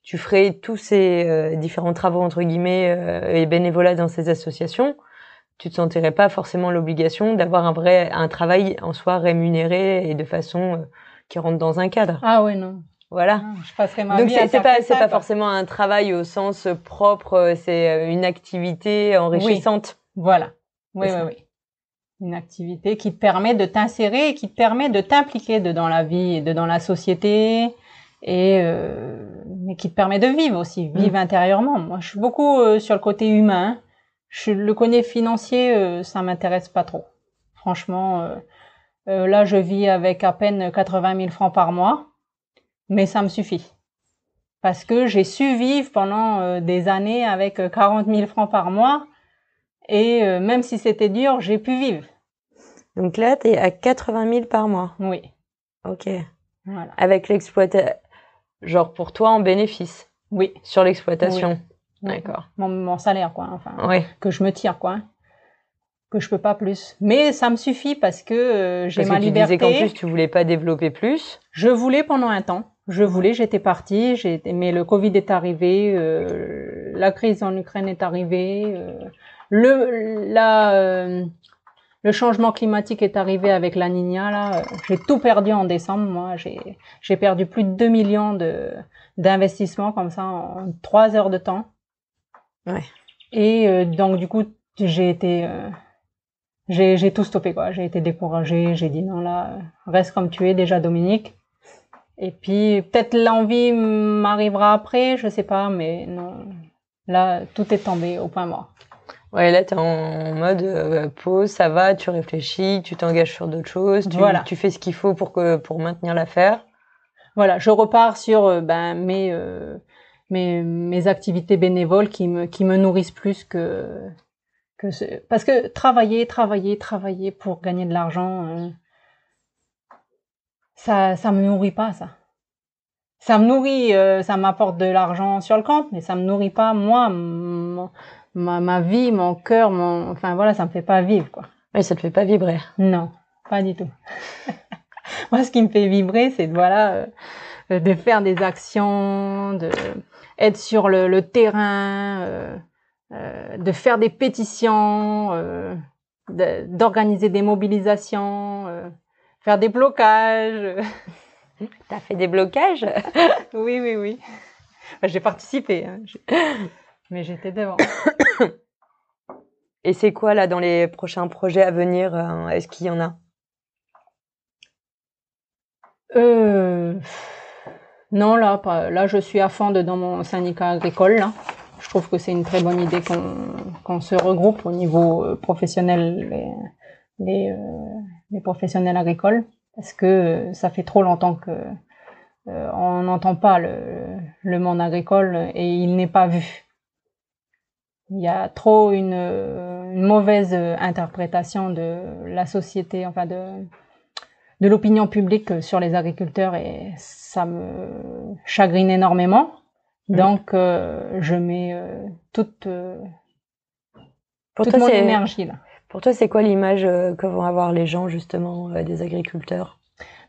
Tu ferais tous ces euh, différents travaux entre guillemets euh, et bénévolat dans ces associations. Tu te sentirais pas forcément l'obligation d'avoir un vrai un travail en soi rémunéré et de façon euh, qui rentre dans un cadre. Ah ouais non. Voilà. Ah, je passerais ma Donc c'est pas c'est pas forcément un travail au sens propre, c'est une activité enrichissante. Voilà. Oui, oui, oui. Une activité qui te permet de t'insérer et qui te permet de t'impliquer dans la vie et dans la société et euh, mais qui te permet de vivre aussi, mm. vivre intérieurement. Moi, je suis beaucoup euh, sur le côté humain. Je, le côté financier, euh, ça m'intéresse pas trop. Franchement, euh, euh, là, je vis avec à peine 80 000 francs par mois, mais ça me suffit parce que j'ai su vivre pendant des années avec 40 000 francs par mois et euh, même si c'était dur, j'ai pu vivre. Donc là, tu es à 80 000 par mois. Oui. Ok. Voilà. Avec l'exploitation, genre pour toi en bénéfice. Oui. Sur l'exploitation. D'accord. Mon, mon, salaire, quoi. Enfin, oui. que je me tire, quoi. Que je peux pas plus. Mais ça me suffit parce que euh, j'ai ma que tu liberté. Disais qu'en plus, tu voulais pas développer plus. Je voulais pendant un temps. Je voulais, j'étais partie, mais le Covid est arrivé, euh, la crise en Ukraine est arrivée, euh, le la euh, le changement climatique est arrivé avec la Nina là. J'ai tout perdu en décembre. Moi, j'ai j'ai perdu plus de 2 millions de d'investissements comme ça en 3 heures de temps. Ouais. Et euh, donc du coup, j'ai été euh, j'ai tout stoppé quoi. J'ai été découragée. J'ai dit non là, reste comme tu es déjà, Dominique. Et puis peut-être l'envie m'arrivera après, je sais pas, mais non. Là, tout est tombé au point mort. Ouais, là, tu es en mode euh, pause, ça va, tu réfléchis, tu t'engages sur d'autres choses, tu, voilà. tu fais ce qu'il faut pour, que, pour maintenir l'affaire. Voilà, je repars sur euh, ben, mes, euh, mes, mes activités bénévoles qui me, qui me nourrissent plus que, que ce... Parce que travailler, travailler, travailler pour gagner de l'argent, euh, ça ça me nourrit pas, ça. Ça me nourrit, euh, ça m'apporte de l'argent sur le compte, mais ça me nourrit pas, moi, ma, ma vie, mon cœur, mon, enfin voilà, ça me fait pas vivre quoi. Oui, ça te fait pas vibrer. Non, pas du tout. (laughs) Moi, ce qui me fait vibrer, c'est voilà, euh, de faire des actions, de être sur le, le terrain, euh, euh, de faire des pétitions, euh, d'organiser des mobilisations, faire des blocages. (laughs) T'as fait des blocages? (laughs) Oui, oui, oui. J'ai participé, hein. mais j'étais devant. Et c'est quoi là dans les prochains projets à venir Est-ce qu'il y en a? Euh... Non, là, pas. là, je suis à fond dans mon syndicat agricole. Là. Je trouve que c'est une très bonne idée qu'on se regroupe au niveau euh, professionnel, les, euh, les, professionnels agricoles, parce que ça fait trop longtemps que euh, on n'entend pas le, le, monde agricole et il n'est pas vu. Il y a trop une, une mauvaise interprétation de la société, enfin de de l'opinion publique sur les agriculteurs et ça me chagrine énormément. Donc, euh, je mets euh, toute, euh, pour toute mon énergie là. Pour toi, c'est quoi l'image que vont avoir les gens justement des agriculteurs?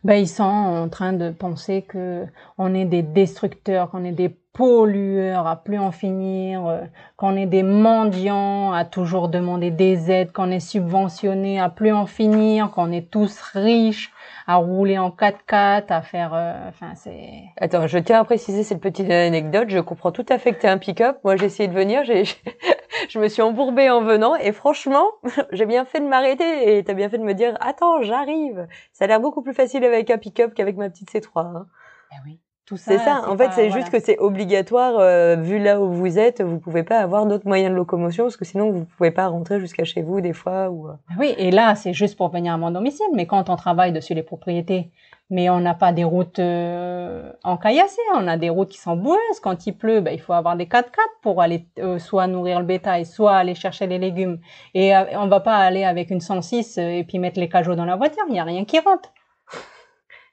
Ben, ils sont en train de penser que on est des destructeurs, qu'on est des pollueurs à plus en finir, qu'on est des mendiants à toujours demander des aides, qu'on est subventionné à plus en finir, qu'on est tous riches, à rouler en 4x4, à faire, euh, enfin c'est. Attends, je tiens à préciser cette petite anecdote. Je comprends tout à fait que t'es un pick-up. Moi, j'ai essayé de venir, j'ai, (laughs) je me suis embourbée en venant, et franchement, (laughs) j'ai bien fait de m'arrêter, et t'as bien fait de me dire, attends, j'arrive. Ça a l'air beaucoup plus facile avec un pick-up qu'avec ma petite C3. Hein. Eh oui. C'est ça. En fait, c'est juste que c'est obligatoire. Euh, vu là où vous êtes, vous pouvez pas avoir d'autres moyens de locomotion parce que sinon vous pouvez pas rentrer jusqu'à chez vous des fois. Ou... Euh. Oui, et là c'est juste pour venir à mon domicile. Mais quand on travaille dessus les propriétés, mais on n'a pas des routes euh, encaillassées, on a des routes qui sont boueuses. Quand il pleut, ben, il faut avoir des 4x4 pour aller euh, soit nourrir le bétail, soit aller chercher les légumes. Et on va pas aller avec une 106 et puis mettre les cajots dans la voiture. Il y a rien qui rentre.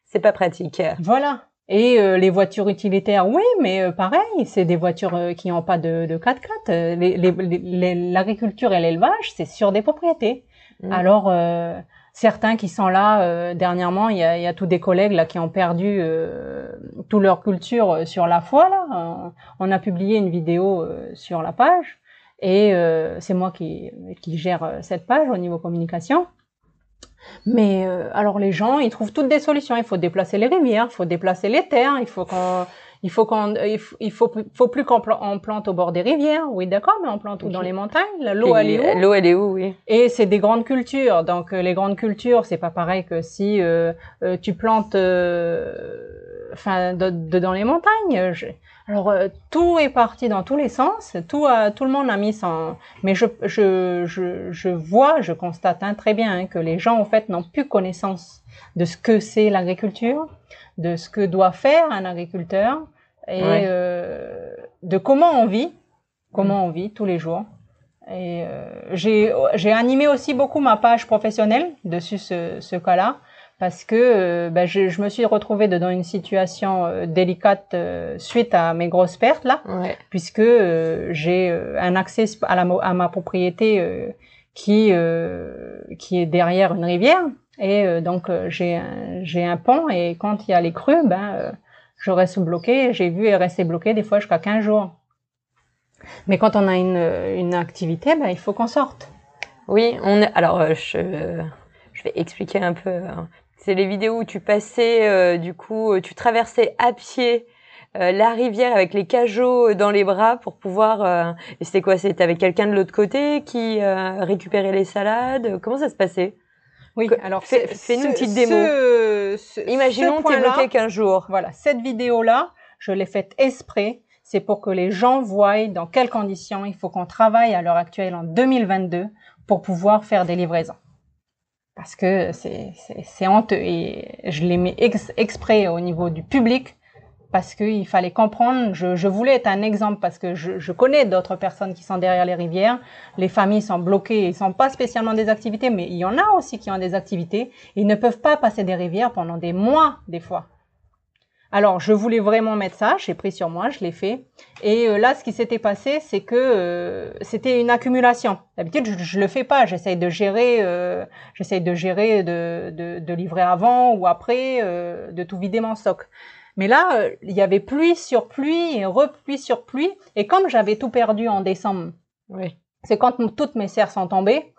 C'est pas pratique. Voilà. Et euh, les voitures utilitaires, oui, mais euh, pareil, c'est des voitures euh, qui n'ont pas de, de 4x4. L'agriculture et l'élevage, c'est sur des propriétés. Mm. Alors, certains qui sont là, dernièrement, il y a, y a tous des collègues là qui ont perdu toute leur culture sur la foi. Là, on a publié une vidéo sur la page, et c'est moi qui, qui gère cette page au niveau communication. Mais euh, alors les gens, ils trouvent toutes des solutions. Il faut déplacer les rivières, il faut déplacer les terres, il faut qu'on, il faut qu'on, il faut, faut, plus qu'on plante au bord des rivières. Oui, d'accord, mais on plante où? Dans les montagnes? L'eau elle est où? L'eau elle est où, oui. Et c'est des grandes cultures. Donc euh, les grandes cultures, c'est pas pareil que si euh, tu plantes, enfin, dans les montagnes. Alors euh, tout est parti dans tous les sens, tout, tout le monde a mis son. Mais je, je, je, je vois, je constate hein, très bien hein, que les gens en fait n'ont plus connaissance de ce que c'est l'agriculture, de ce que doit faire un agriculteur et euh, de comment on vit, comment on vit tous les jours. Et euh, j'ai animé aussi beaucoup ma page professionnelle dessus ce, ce cas-là parce que euh, ben, je, je, me suis retrouvée dans une situation euh, délicate euh, suite à mes grosses pertes là, puisque j'ai un accès à, la, à ma propriété qui qui est derrière une rivière et donc j'ai un, j'ai un pont et quand il y a les crues, ben je reste bloqué. J'ai vu rester bloqué des fois jusqu'à 15 jours. Mais quand on a une, une activité, ben il faut qu'on sorte. Oui, on est, alors je je vais expliquer un peu. C'est les vidéos où tu passais, euh, du coup, euh, tu traversais à pied euh, la rivière avec les cajots dans les bras pour pouvoir. et c'était quoi C'était avec quelqu'un de l'autre côté qui récupérait les salades? Comment ça se passait? Oui. Alors fais-nous une petite démo. Imaginons t'es bloqué qu'un jour. Voilà, cette vidéo là, je l'ai faite exprès. C'est pour que les gens voient dans quelles conditions il faut qu'on travaille à l'heure actuelle en 2022 pour pouvoir faire des livraisons parce que c'est honteux et je l'ai mis exprès au niveau du public parce qu'il fallait comprendre. Je, je, voulais être un exemple parce que je, je connais d'autres personnes qui sont derrière les rivières. Les familles sont bloquées, ils sont pas spécialement des activités, mais il y en a aussi qui ont des activités. Ils ne peuvent pas passer des rivières pendant des mois des fois. Alors, je voulais vraiment mettre ça, j'ai pris sur moi, je l'ai fait. Et euh, là, ce qui s'était passé, c'est que euh, c'était une accumulation. D'habitude, je, je le fais pas. J'essaye de gérer, euh, j'essaye de gérer, de, de, de, livrer avant ou après, euh, de tout vider mon stock. Mais là, il y avait pluie sur pluie et repluie sur pluie. Et comme j'avais tout perdu en décembre, oui. c'est quand toutes mes serres sont tombées,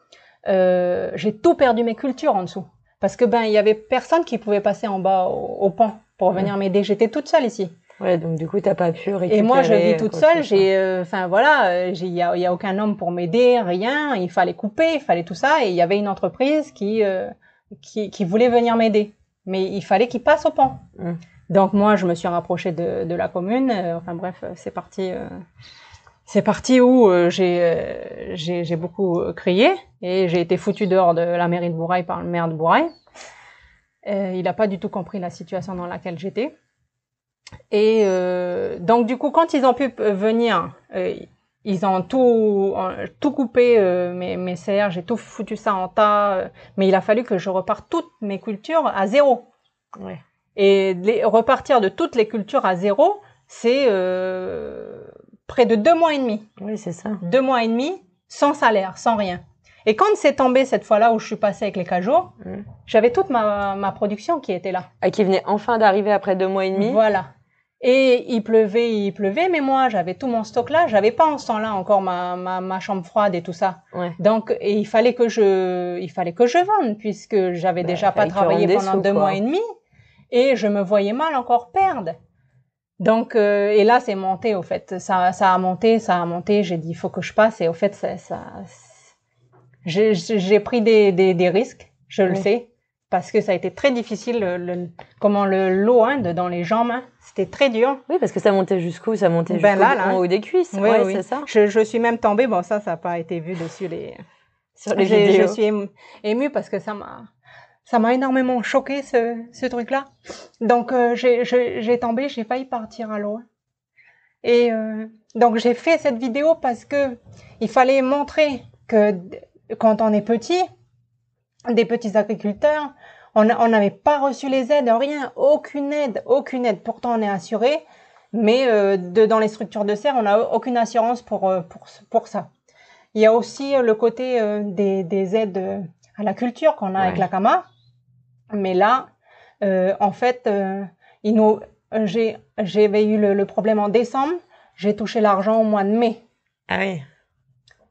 j'ai tout perdu mes cultures en dessous. Parce que ben, il y avait personne qui pouvait passer en bas au, au pont pour venir m'aider. J'étais toute seule ici. Ouais, donc du coup, t'as pas pu récupérer. Et moi, je vis euh, toute seule. J'ai, euh, enfin voilà, il y a, y a aucun homme pour m'aider, rien. Il fallait couper, il fallait tout ça. Et il y avait une entreprise qui, euh, qui, qui voulait venir m'aider, mais il fallait qu'il passe au pont. Mm. Donc moi, je me suis rapprochée de, de la commune. euh, enfin bref, euh, c'est parti. euh, c'est parti où euh, j'ai, euh, j'ai, beaucoup euh, crié et j'ai été foutue dehors de la mairie de Bourail par le maire de Bourail. Euh, il n'a pas du tout compris la situation dans laquelle j'étais. Et euh, donc du coup, quand ils ont pu euh, venir, euh, ils ont tout tout coupé mes mes serres, j'ai tout foutu ça en tas. mais il a fallu que je reparte toutes mes cultures à zéro. Ouais. Et les, repartir de toutes les cultures à zéro, c'est près de deux mois et demi. Oui, c'est ça. Deux mois et demi sans salaire, sans rien. Et quand c'est tombé cette fois-là où je suis passée avec les cajots, Mm. j'avais toute ma, ma production qui était là. Ah, qui venait enfin d'arriver après deux mois et demi. Voilà. Et il pleuvait, il pleuvait, mais moi j'avais tout mon stock là. J'avais pas en ce temps-là encore ma, ma, ma chambre froide et tout ça. Ouais. Donc et il fallait que je, il fallait que je vende puisque j'avais Bah, déjà pas travaillé pendant sous, deux quoi. mois et demi et je me voyais mal encore perdre. Donc euh, et là c'est monté au fait, ça ça a monté, ça a monté. J'ai dit il faut que je passe et au fait ça, ça j'ai pris des, des, des risques, je le sais, parce que ça a été très difficile. Le, le- comment le l'eau hein, dans les jambes, hein, c'était très dur. Oui, parce que ça montait jusqu'où? Ça montait Ben jusqu'au là, là. en haut des cuisses. Oui, ouais, oui. c'est ça. Je, je suis même tombée. Bon ça ça n'a pas été vu dessus les. Sur les vidéos. Je suis émue, parce que ça m'a ça m'a énormément choqué ce, ce truc-là. Donc euh, j'ai tombé, j'ai failli partir à l'eau. Et euh, donc j'ai fait cette vidéo parce que il fallait montrer que quand on est petit, des petits agriculteurs, on n'avait pas reçu les aides, rien, aucune aide, aucune aide. Pourtant on est assuré, mais euh, de, dans les structures de serre, on n'a aucune assurance pour euh, pour pour ça. Il y a aussi euh, le côté euh, des, des aides à la culture qu'on a avec la CAMA. Mais là, euh, en fait, nous, j'ai, j'avais eu le, le problème en décembre. J'ai touché l'argent au mois de mai. Ah oui.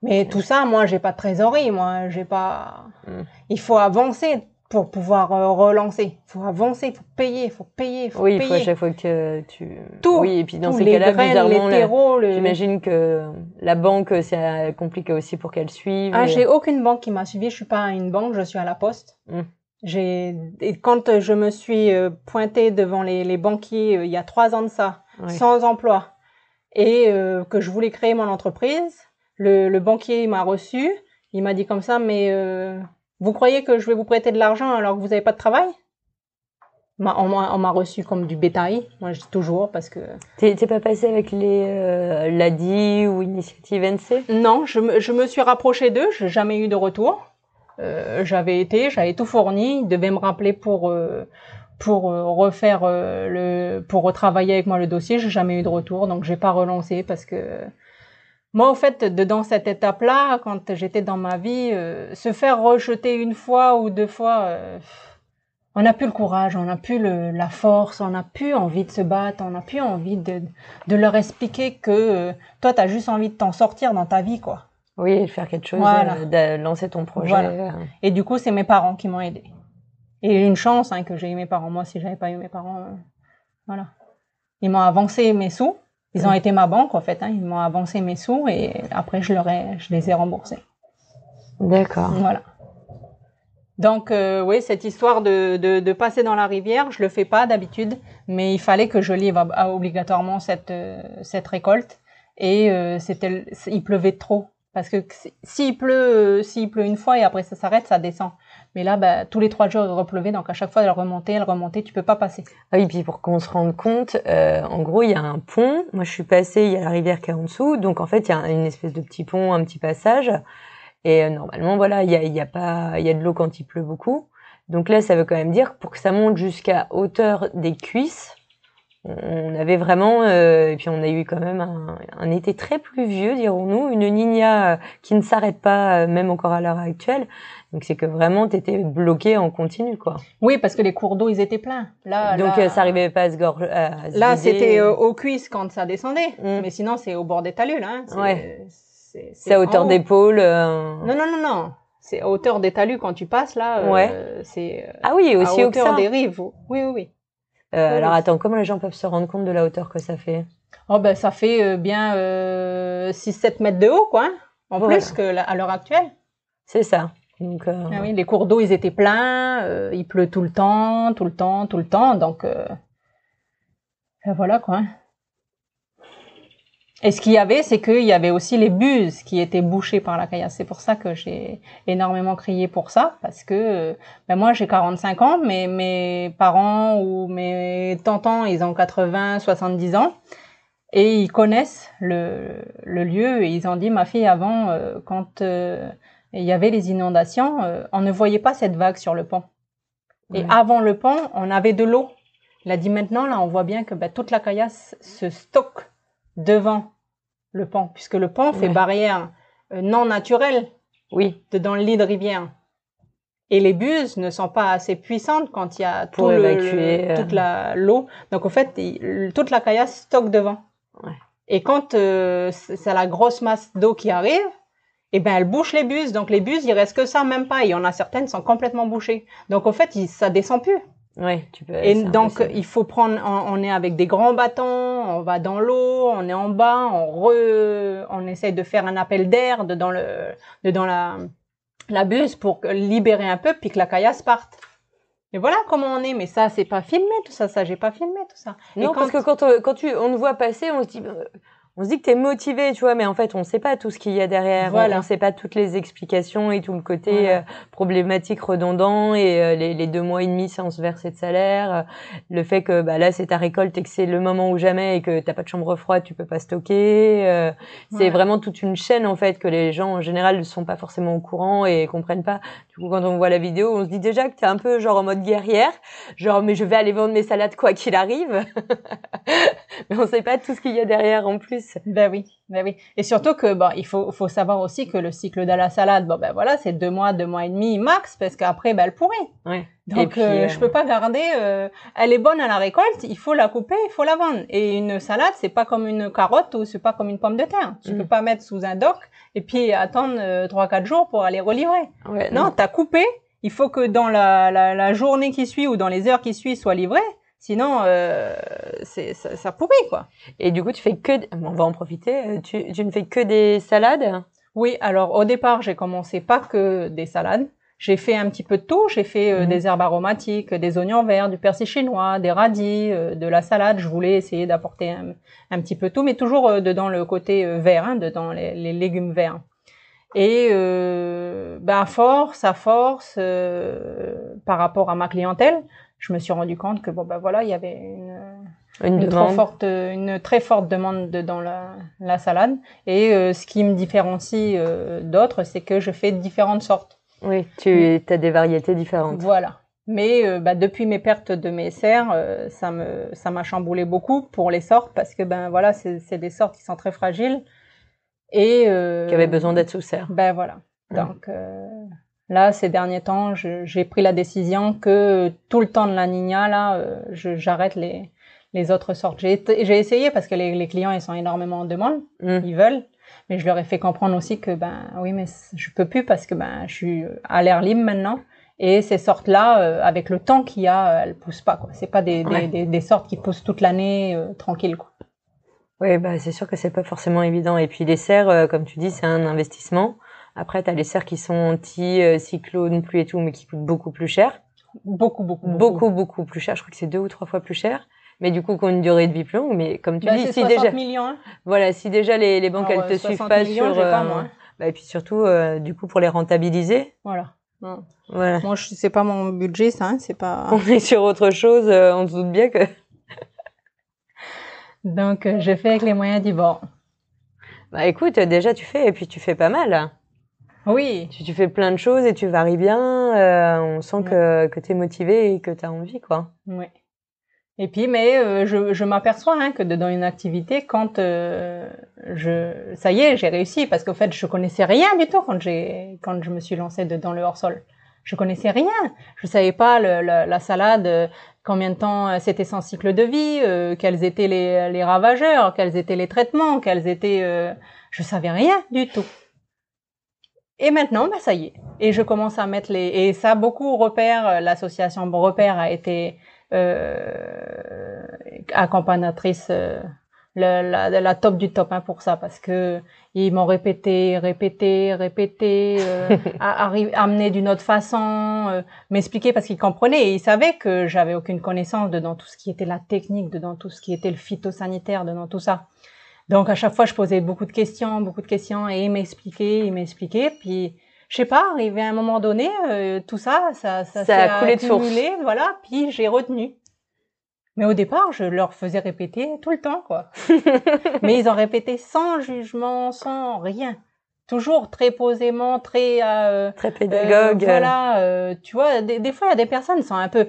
Mais tout ça, moi, j'ai pas de trésorerie. Moi, j'ai pas. Mm. Il faut avancer pour pouvoir euh, relancer. Il faut avancer, il faut payer, il faut payer, il faut Oui, il faut à payer. chaque fois que tu. Tout. Oui, et puis dans ces cas-là, bizarrement, le- j'imagine que la banque, c'est compliqué aussi pour qu'elle suive. Ah, et- j'ai aucune banque qui m'a suivi. Je suis pas à une banque, je suis à la poste. Mm. J'ai et quand je me suis euh, pointée devant les, les banquiers euh, il y a trois ans de ça, sans emploi, et euh, que je voulais créer mon entreprise, le, le banquier m'a reçu. Il m'a dit comme ça, mais euh, vous croyez que je vais vous prêter de l'argent alors que vous n'avez pas de travail? On m'a reçu comme du bétail. Moi, je dis toujours parce que T'es pas passé avec les euh, l'ADI ou Initiative NC Non, je me, je me suis rapprochée d'eux, j'ai jamais eu de retour. Euh, j'avais été, j'avais tout fourni, ils devaient me rappeler pour euh, pour refaire le pour retravailler avec moi le dossier, j'ai jamais eu de retour, donc j'ai pas relancé parce que moi au fait de dans cette étape-là, quand j'étais dans ma vie, euh, se faire rejeter une fois ou deux fois, euh, on n'a plus le courage, on n'a plus le, la force, on n'a plus envie de se battre, on n'a plus envie de de leur expliquer que euh, toi, tu as juste envie de t'en sortir dans ta vie, quoi. Oui, faire quelque chose, Voilà. euh, de lancer ton projet. Voilà. euh. Et du coup, c'est mes parents qui m'ont aidé. Et une chance hein, que j'ai eu mes parents. Moi, si j'avais pas eu mes parents, euh, voilà. Ils m'ont avancé mes sous. Ils ont été ma banque, en fait. Hein. Ils m'ont avancé mes sous et après, je, leur ai, je les ai remboursés. D'accord. Voilà. Donc, euh, oui, cette histoire de, de, de passer dans la rivière, je le fais pas d'habitude, mais il fallait que je livre à- à- obligatoirement cette, euh, cette récolte. Et euh, c'était, il pleuvait trop. Parce que si- s'il pleut, s'il pleut une fois et après ça s'arrête, ça descend. Mais là, bah, tous les trois jours, il repleuvait, donc à chaque fois, elle remontait, elle remontait, tu peux pas passer. Ah oui, puis pour qu'on se rende compte, euh, en gros, il y a un pont. Moi, je suis passée, il y a la rivière qui est en dessous. Donc, en fait, il y a une espèce de petit pont, un petit passage. Et euh, normalement, voilà, il y a, y a pas, il y a de l'eau quand il pleut beaucoup. Donc là, ça veut quand même dire que pour que ça monte jusqu'à hauteur des cuisses, on avait vraiment, euh, et puis on a eu quand même un, un été très pluvieux, dirons-nous, une Nina euh, qui ne s'arrête pas, euh, même encore à l'heure actuelle. Donc c'est que vraiment, t'étais bloqué en continu, quoi. Oui, parce que les cours d'eau, ils étaient pleins. Là, Donc là, euh, ça arrivait pas à se gorger. à se Là, c'était euh, aux cuisses quand ça descendait. Mm. Mais sinon, c'est au bord des talus, là. hein. C'est- Ouais. C'est à hauteur haut. d'épaule. euh, Non, non, non, non. C'est à hauteur des talus quand tu passes là. Ouais. C'est Ah oui, à aussi que hauteur ça. des rives. Oui, oui, oui. Euh, alors attends, comment les gens peuvent se rendre compte de la hauteur que ça fait? Oh ben ça fait euh, bien euh, 6-7 mètres de haut, quoi. hein, en Voilà. plus que la- à l'heure actuelle. C'est ça. Donc, euh, Ah oui, les cours d'eau, ils étaient pleins. euh, il pleut tout le temps, tout le temps, tout le temps. Donc euh, ben voilà quoi. hein. Et ce qu'il y avait, c'est qu'il y avait aussi les buses qui étaient bouchées par la caillasse. C'est pour ça que j'ai énormément crié pour ça, parce que euh, ben moi j'ai 45 ans, mais mes parents ou mes tantans, ils ont 80, 70 ans, et ils connaissent le, le lieu. Et ils ont dit, ma fille, avant, euh, quand euh, il y avait les inondations, euh, on ne voyait pas cette vague sur le pont. Et avant le pont, on avait de l'eau. Il a dit maintenant, là, on voit bien que ben, toute la caillasse se stocke devant le pont, puisque le pont fait barrière euh, non naturelle oui, de, dans le lit de rivière. Et les buses ne sont pas assez puissantes quand il y a Pour tout le- évacuer, euh. toute la l'eau. Donc, au fait, il- toute la caillasse stocke devant. Ouais. Et quand euh, c'est la grosse masse d'eau qui arrive, eh ben, elle bouche les buses. Donc, les buses, il reste que ça, même pas. Il y en a certaines qui sont complètement bouchées. Donc, au fait, il- ça descend plus. Ouais, tu peux. Et donc, impossible. il faut prendre, on, on est avec des grands bâtons, on va dans l'eau, on est en bas, on re, on essaye de faire un appel d'air dedans le, la, la buse pour libérer un peu puis que la caillasse parte. Et voilà comment on est. Mais ça, c'est pas filmé, tout ça, ça, j'ai pas filmé, tout ça. Et Non, quand- parce que quand, on, quand tu, on te voit passer, on se dit, euh, on se dit que t'es motivé, tu vois, mais en fait, on sait pas tout ce qu'il y a derrière. Voilà. On, sait pas toutes les explications et tout le côté Voilà. euh, problématique redondant et euh, les, les deux mois et demi sans se verser de salaire. euh, le fait que bah, là, c'est ta récolte et que c'est le moment ou jamais et que t'as pas de chambre froide, tu peux pas stocker. euh, c'est vraiment toute une chaîne, en fait, que les gens, en général, ne sont pas forcément au courant et comprennent pas. Du coup, quand on voit la vidéo, on se dit déjà que t'es un peu genre en mode guerrière. Genre, mais je vais aller vendre mes salades quoi qu'il arrive. (laughs) mais on sait pas tout ce qu'il y a derrière en plus. Ben oui, ben oui. Et surtout que bon, il faut, faut savoir aussi que le cycle de la salade, bon ben voilà, c'est deux mois, deux mois et demi max, parce qu'après, ben elle pourrit. Ouais. Donc puis, euh, euh, je peux pas garder. euh, elle est bonne à la récolte, il faut la couper, il faut la vendre. Et une salade, c'est pas comme une carotte ou c'est pas comme une pomme de terre. Tu Mm. peux pas mettre sous un doc et puis attendre euh, trois quatre jours pour aller relivrer. Ouais, Non, t'as coupé. Il faut que dans la, la, la journée qui suit ou dans les heures qui suivent soit livré. Sinon, euh, c'est ça, ça pourrit quoi. Et du coup, tu fais que, d- on va en profiter. euh, Tu, tu ne fais que des salades? Oui, alors au départ, j'ai commencé pas que des salades. J'ai fait un petit peu de tout. J'ai fait euh, Mhm. des herbes aromatiques, des oignons verts, du persil chinois, des radis, euh, de la salade. Je voulais essayer d'apporter un, un petit peu tout, mais toujours euh, dedans le côté vert, hein, dedans les, les légumes verts. Et euh, ben à force, à force, euh, par rapport à ma clientèle, je me suis rendu compte que bon ben voilà, il y avait une, Une, une, trop demande. forte, une très forte demande de- dans la, la salade. Et euh, ce qui me différencie euh, d'autres, c'est que je fais différentes sortes. Oui, tu as des variétés différentes. Voilà. Mais euh, bah, depuis mes pertes de mes serres, euh, ça me ça m'a chamboulé beaucoup pour les sortes parce que ben voilà, c'est des sortes qui sont très fragiles et euh, Qui avaient besoin d'être sous serre. ben voilà. Ouais. Donc là, ces derniers temps, j'ai pris la décision que tout le temps de la Nina, là, euh, j'arrête les, les autres sortes. J'ai essayé parce que les, les clients, ils sont énormément en demande, Mm. ils veulent. Mais je leur ai fait comprendre aussi que, ben oui, mais je peux plus parce que ben je suis à l'air libre maintenant. Et ces sortes-là, euh, avec le temps qu'il y a, euh, elles poussent pas. quoi. C'est pas des, des, Ouais. des, des sortes qui poussent toute l'année euh, tranquille. Quoi. Oui, bah, c'est sûr que c'est pas forcément évident. Et puis les serres, euh, comme tu dis, c'est un investissement. Après, tu as les serres qui sont anti-cyclone, pluie et tout, mais qui coûtent beaucoup plus cher. Beaucoup, beaucoup, Beaucoup, beaucoup plus cher. Je crois que c'est deux ou trois fois plus cher. Mais du coup, qui ont une durée de vie plus longue. Mais comme tu Ben, dis, si 60 déjà, millions. hein. voilà, si déjà les, les banques, Alors, elles te euh, suivent 60 pas millions, sur, j'ai pas, euh, moi. bah, et puis surtout, euh, du coup, pour les rentabiliser, Voilà. Non. voilà. Moi, je c'est pas mon budget, ça. Hein, c'est pas. On est sur autre chose, euh, on se doute bien que. Donc, euh, je fais avec les moyens du bord. Bah écoute, déjà tu fais, et puis tu fais pas mal. Oui. Tu, tu fais plein de choses et tu varies bien. euh, on sent Ouais. que, que tu es motivé et que tu as envie, quoi. Oui. Et puis, mais euh, je, je m'aperçois hein, que dans une activité, quand euh, je, ça y est, j'ai réussi parce qu'au fait, je connaissais rien du tout quand j'ai, quand je me suis lancée de- dans le hors sol. Je connaissais rien. Je savais pas le, le- la salade, euh, combien de temps euh, c'était son cycle de vie, euh, quels étaient les, les ravageurs, quels étaient les traitements, quels étaient. Euh, je savais rien du tout. Et maintenant, bah ça y est. Et je commence à mettre les. Et ça, beaucoup repère. euh, L'association Repère a été euh, accompagnatrice euh, la, la, la, top du top hein, pour ça parce que ils m'ont répété, répété, répété, euh, (laughs) amené d'une autre façon, euh, m'expliquer parce qu'ils comprenaient et ils savaient que j'avais aucune connaissance dedans tout ce qui était la technique, dedans tout ce qui était le phytosanitaire, dedans tout ça. Donc à chaque fois je posais beaucoup de questions, beaucoup de questions et ils m'expliquaient, ils m'expliquaient, puis je sais pas, arrivé à un moment donné, euh, tout ça, ça, ça, ça a coulé de source. Voilà, puis j'ai retenu. Mais au départ, je leur faisais répéter tout le temps, quoi. (laughs) Mais ils ont répété sans jugement, sans rien. Toujours très posément, très euh, très pédagogue. Euh, voilà, euh, tu vois, des, fois il y a des personnes qui sont un peu,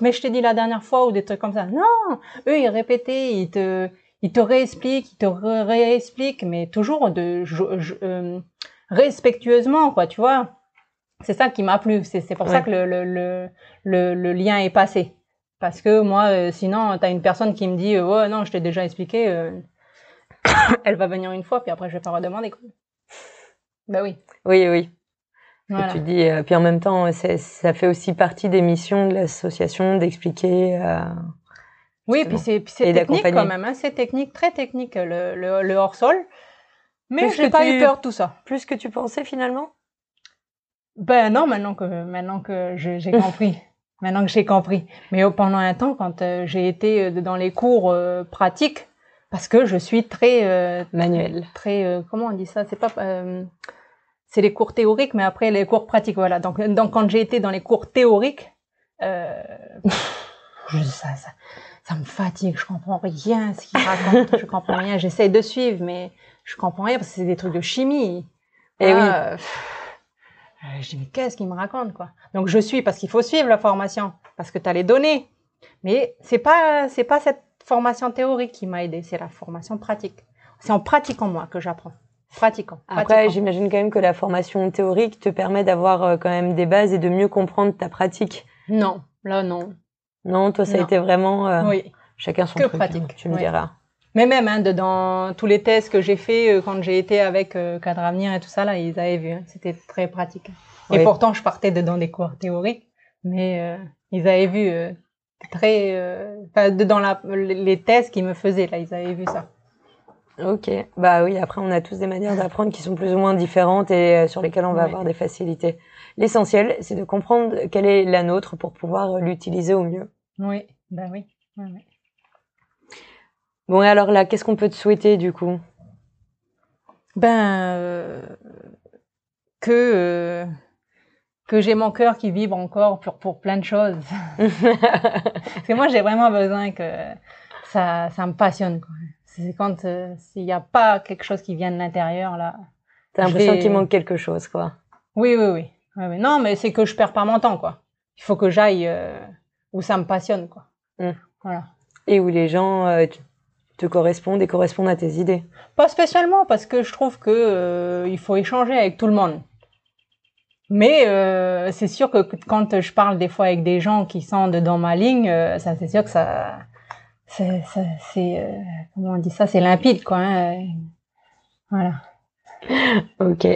mais je t'ai dit la dernière fois ou des trucs comme ça. Non, eux ils répétaient, ils te, ils te réexpliquent, ils te réexpliquent, mais toujours de euh, respectueusement, quoi, tu vois. C'est ça qui m'a plu. C'est pour ça que le, le, le, le, lien est passé. Parce que moi, euh, sinon, tu as une personne qui me dit euh, Ouais, non, je t'ai déjà expliqué. Euh, (coughs) elle va venir une fois, puis après, je vais pas redemander. Quoi. Bah oui. Oui, oui. Voilà. tu dis, puis en même temps, ça fait aussi partie des missions de l'association d'expliquer. Oui, puis c'est technique quand même. Hein, c'est technique, très technique, le, le, le hors-sol. Mais j'ai pas eu peur de tout ça. Plus que tu pensais finalement? Ben non, maintenant que maintenant que j'ai compris. (laughs) maintenant que j'ai compris. Mais pendant un temps, quand euh, j'ai été euh, dans les cours euh, pratiques, parce que je suis très manuel, très comment on dit ça? C'est pas c'est les cours théoriques, mais après les cours pratiques, voilà. Donc donc quand j'ai été dans les cours théoriques, (laughs) je, ça, ça, ça me fatigue. Je comprends rien ce qu'ils racontent. je comprends rien. J'essaie de suivre, mais je comprends rien parce que c'est des trucs de chimie. Et oui. Euh, je dis mais qu'est-ce qu'il me raconte quoi? Donc je suis parce qu'il faut suivre la formation parce que tu as les données. Mais c'est pas c'est pas cette formation théorique qui m'a aidé, c'est la formation pratique. C'est en pratiquant moi que j'apprends. Pratiquant. Après, j'imagine quand même que la formation théorique te permet d'avoir euh, quand même des bases et de mieux comprendre ta pratique. Non, là non. Non, toi ça a été vraiment euh, oui. chacun son que truc. Hein, pratique. tu me diras. Mais même hein, dans tous les tests que j'ai fait euh, quand j'ai été avec euh, Cadre Avenir et tout ça là, ils avaient vu. Hein, C'était très pratique. Et pourtant, je partais dedans des cours théoriques, mais euh, ils avaient vu euh, très, enfin, dans la, les tests qu'ils me faisaient là, ils avaient vu ça. Ok, bah oui. Après, on a tous des manières d'apprendre qui sont plus ou moins différentes et sur lesquelles on va avoir des facilités. L'essentiel, c'est de comprendre quelle est la nôtre pour pouvoir l'utiliser au mieux. Oui, bah oui. Bon, et alors là, qu'est-ce qu'on peut te souhaiter du coup? Ben, euh, que euh, que j'ai mon cœur qui vibre encore pour pour plein de choses. (laughs) Parce que moi, j'ai vraiment besoin que ça ça me passionne. C'est quand euh, s'il n'y a pas quelque chose qui vient de l'intérieur là. T'as l'impression qu'il manque quelque chose, quoi. Oui, oui, oui. oui, Non, mais c'est que je perds pas mon temps, quoi. Il faut que j'aille où ça me passionne, quoi. Mmh. Voilà. Et où les gens, te correspondent et correspondent à tes idées Pas spécialement, parce que je trouve que euh, il faut échanger avec tout le monde. Mais euh, c'est sûr que quand je parle des fois avec des gens qui sont dans ma ligne, euh, ça c'est sûr que ça, c'est, comment on dit ça, c'est limpide quoi. Hein. Voilà. ok.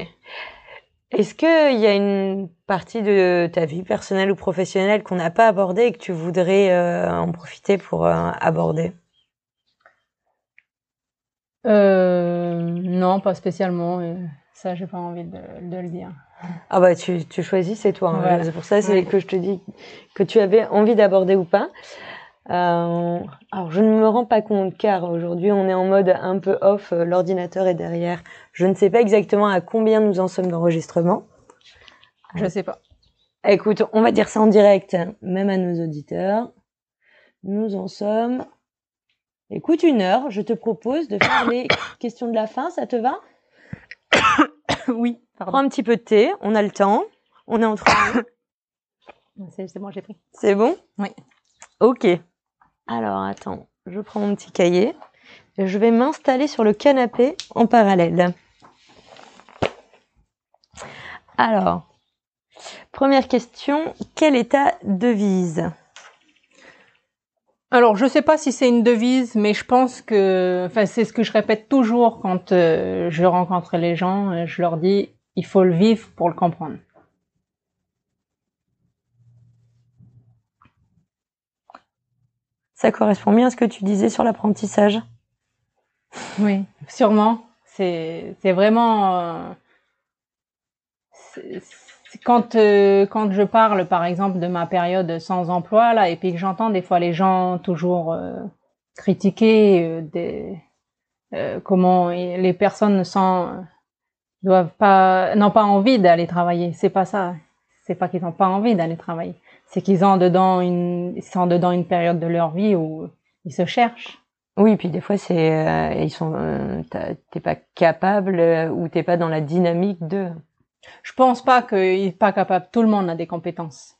Est-ce qu'il y a une partie de ta vie personnelle ou professionnelle qu'on n'a pas abordée et que tu voudrais en profiter pour aborder? Euh, non, pas spécialement. ça, j'ai pas envie de, de, le dire. Ah bah tu, tu choisis, c'est toi. Hein. C'est pour ça c'est que je te dis que tu avais envie d'aborder ou pas. Euh, alors je ne me rends pas compte car aujourd'hui on est en mode un peu off, euh, l'ordinateur est derrière. Je ne sais pas exactement à combien nous en sommes d'enregistrement. Je sais pas. Écoute, on va dire ça en direct, même à nos auditeurs. Nous en sommes Écoute, une heure, je te propose de faire les (coughs) questions de la fin, ça te va? (coughs) Oui. Prends un petit peu de thé, on a le temps, on est entre (coughs) C'est bon, j'ai pris. C'est bon? Oui. Ok. Alors, attends, je prends mon petit cahier. Je vais m'installer sur le canapé en parallèle. Alors, première question, quelle est ta devise alors, je sais pas si c'est une devise, mais je pense que, c'est ce que je répète toujours quand euh, je rencontre les gens. Euh, je leur dis, il faut le vivre pour le comprendre. Ça correspond bien à ce que tu disais sur l'apprentissage. Oui, sûrement. C'est vraiment euh, quand euh, quand je parle par exemple de ma période sans emploi là et puis que j'entends des fois les gens toujours euh, critiquer des comment les personnes sans n'ont pas envie d'aller travailler, c'est pas ça. C'est pas qu'ils n'ont pas envie d'aller travailler, c'est qu'ils ont dedans une ils sont dedans une période de leur vie où ils se cherchent oui, puis des fois c'est euh, ils sont euh, t'es pas capable euh, ou t'es pas dans la dynamique de. Je pense pas qu'il est pas capable. Tout le monde a des compétences,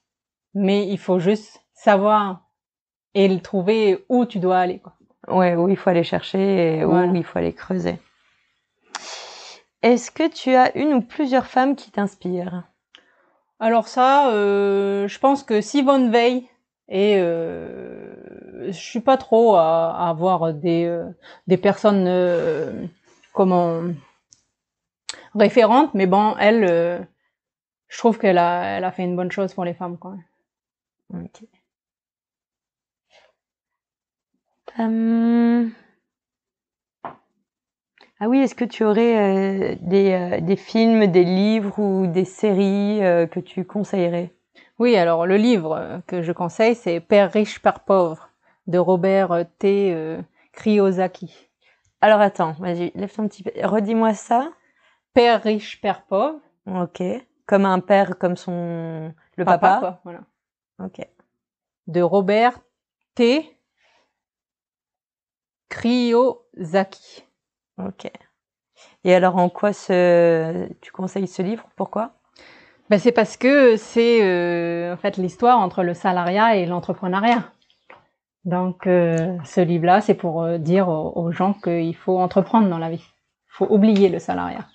mais il faut juste savoir et le trouver où tu dois aller. Quoi. Ouais, où il faut aller chercher et où il faut aller creuser. Est-ce que tu as une ou plusieurs femmes qui t'inspirent? Alors ça, euh, je pense que Simone Veil et euh, je suis pas trop à, avoir des euh, des personnes euh, comment référentes, mais bon, elle, je trouve qu'elle a fait une bonne chose pour les femmes quand même. Ah oui, est-ce que tu aurais des, des films, des livres ou des séries que tu conseillerais? Oui, alors le livre que je conseille, c'est Père riche, Père pauvre de Robert T. Euh, Kryosaki. Alors attends, vas-y, lève ton petit... Redis-moi ça. Père riche, père pauvre. Ok. Comme un père, comme son... Le papa, voilà. Ok. De Robert T. Kryosaki. Ok. Et alors, en quoi ce... tu conseilles ce livre? Pourquoi? Ben, c'est parce que c'est euh, en fait l'histoire entre le salariat et l'entrepreneuriat. Donc euh, ce livre-là, c'est pour euh, dire aux, gens qu'il faut entreprendre dans la vie. Il faut oublier le salariat.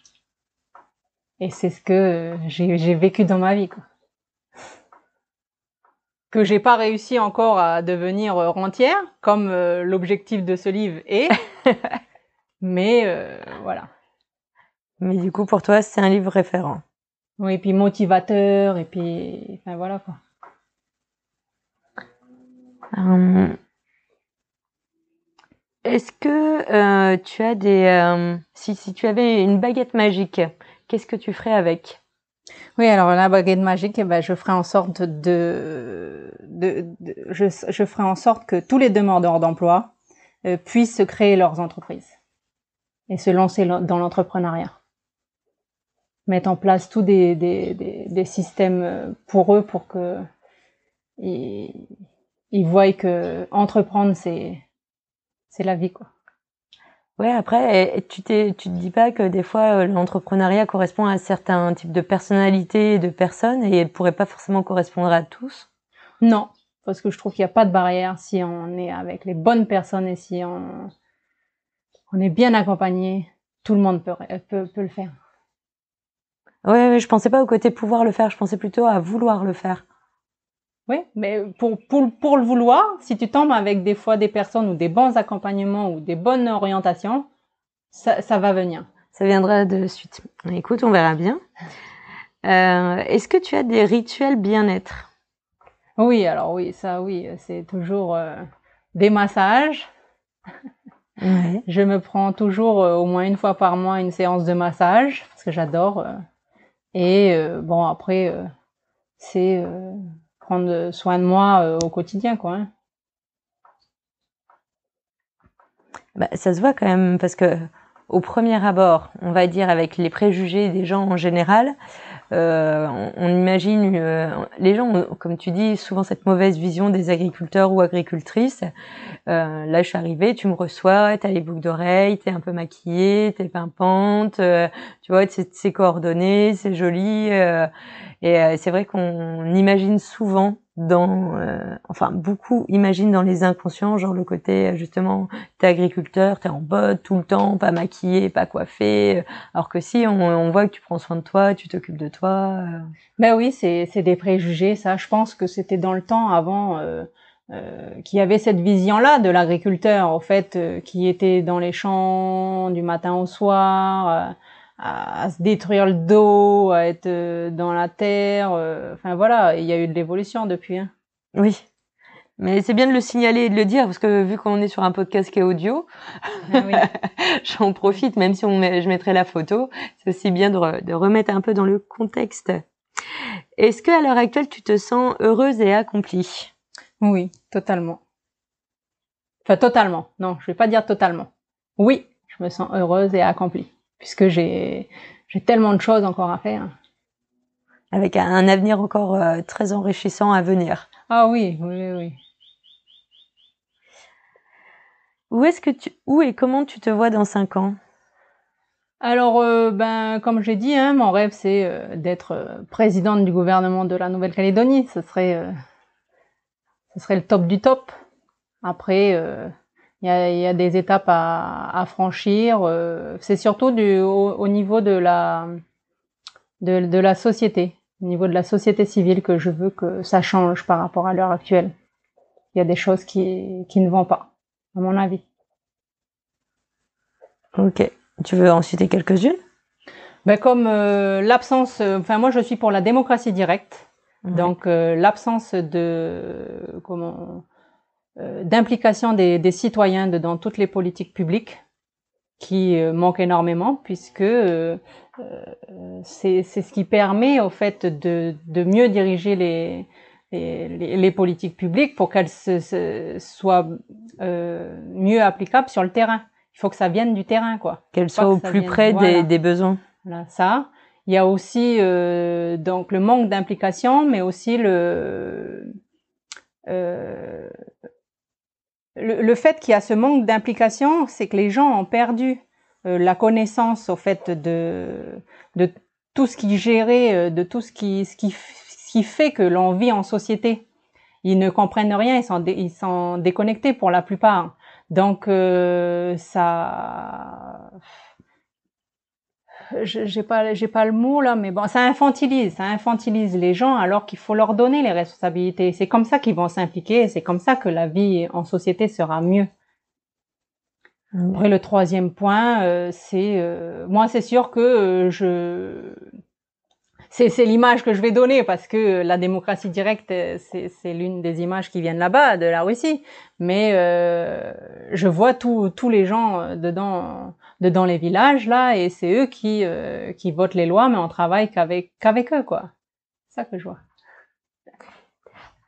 Et c'est ce que j'ai vécu dans ma vie. Quoi. Que j'ai pas réussi encore à devenir rentière, comme l'objectif de ce livre est. (laughs) Mais voilà. Mais du coup, pour toi, c'est un livre référent. Oui, et puis motivateur, et puis, enfin voilà quoi. Euh, est-ce que euh, tu as des... Euh, si, si tu avais une baguette magique, qu'est-ce que tu ferais avec? Oui, alors la baguette magique, eh ben, je ferais en sorte de... de, je, je ferai en sorte que tous les demandeurs d'emploi puissent créer leurs entreprises et se lancer dans l'entrepreneuriat mettre en place tous des, des, des, systèmes euh, pour eux pour que ils, ils voient que entreprendre c'est c'est la vie quoi. Ouais, après, tu t'es, tu te dis pas que des fois euh, l'entrepreneuriat correspond à certains types de personnalités et de personnes et elle pourrait pas forcément correspondre à tous? Non, parce que je trouve qu'il n'y a pas de barrière si on est avec les bonnes personnes et si on, on est bien accompagné, tout le monde peut, peut, peut le faire. Ouais, je pensais pas au côté pouvoir le faire, je pensais plutôt à vouloir le faire. Oui, mais pour, pour, pour le vouloir, si tu tombes avec des fois des personnes ou des bons accompagnements ou des bonnes orientations, ça, ça va venir. Ça viendra de suite. Écoute, on verra bien. Euh, Est-ce que tu as des rituels bien-être? Oui, alors oui, ça oui, c'est toujours euh, des massages. (laughs) Ouais. Je me prends toujours euh, au moins une fois par mois une séance de massage parce que j'adore. Euh, et euh, bon, après, c'est prendre soin de moi au quotidien, quoi. Hein. Bah, ça se voit quand même parce que au premier abord, on va dire avec les préjugés des gens en général, euh, on, imagine euh, les gens, comme tu dis, souvent cette mauvaise vision des agriculteurs ou agricultrices. Euh, là, je suis arrivée, tu me reçois, t'as les boucles d'oreilles, t'es un peu maquillée, t'es pimpante, euh, tu vois, c'est coordonné, c'est joli. et c'est vrai qu'on imagine souvent dans, euh, enfin beaucoup imaginent dans les inconscients, genre le côté justement, t'es agriculteur, t'es en botte tout le temps, pas maquillé, pas coiffé, alors que si on, voit que tu prends soin de toi, tu t'occupes de toi. Euh. Ben oui, c'est des préjugés, ça. Je pense que c'était dans le temps avant. Euh, euh, qui avait cette vision-là de l'agriculteur, au fait, euh, qui était dans les champs du matin au soir, à, se détruire le dos, à être euh, dans la terre. Euh, enfin voilà, il y a eu de l'évolution depuis. Hein. Oui. Mais c'est bien de le signaler et de le dire parce que vu qu'on est sur un podcast qui est audio, ah (laughs) j'en profite même si on je mettrai la photo. C'est aussi bien de, de, remettre un peu dans le contexte. Est-ce que à l'heure actuelle tu te sens heureuse et accomplie? Oui, totalement. Enfin totalement. Non, je vais pas dire totalement. Oui, je me sens heureuse et accomplie puisque j'ai j'ai tellement de choses encore à faire. Avec un avenir encore euh, très enrichissant à venir. Ah oui, oui, oui. Où est-ce que tu, où et comment tu te vois dans cinq ans? Alors, euh, ben, comme j'ai dit, hein, mon rêve c'est euh, d'être euh, présidente du gouvernement de la Nouvelle-Calédonie. Ce serait, ce serait le top du top. Après, il y a, y, a, des étapes à, à franchir. c'est surtout du, au, niveau de la, de, de la société, au niveau de la société civile que je veux que ça change par rapport à l'heure actuelle. Il y a des choses qui, qui ne vont pas à mon avis. Ok. Tu veux en citer quelques-unes? Ben comme euh, l'absence, euh, enfin moi je suis pour la démocratie directe, donc euh, l'absence de comment d'implication des, des, citoyens dans toutes les politiques publiques qui manque énormément puisque c'est ce qui permet au fait de, de mieux diriger les, les, les, politiques publiques pour qu'elles se, soient euh, mieux applicables sur le terrain. Il faut que ça vienne du terrain, quoi. Qu'elles soient au plus près des, des, besoins. Voilà, ça. Il y a aussi euh, donc le manque d'implication, mais aussi le euh, le, fait qu'il y a ce manque d'implication, c'est que les gens ont perdu euh, la connaissance au fait de de tout ce qui gérait, euh, de tout ce qui ce qui ce qui fait que l'on vit en société. Ils ne comprennent rien, ils sont, ils sont déconnectés pour la plupart. Donc euh, ça, j'ai pas, j'ai pas le mot là, mais bon, ça infantilise, ça infantilise les gens alors qu'il faut leur donner les responsabilités. C'est comme ça qu'ils vont s'impliquer, c'est comme ça que la vie en société sera mieux. Après le troisième point, euh, c'est euh, moi c'est sûr que je c'est l'image que je vais donner parce que la démocratie directe, c'est l'une des images qui viennent là-bas, de la Russie. Mais euh, je vois tous les gens euh, dedans, dedans les villages là, et c'est eux qui euh, qui votent les lois, mais on travaille qu'avec qu'avec eux, quoi. C'est ça que je vois.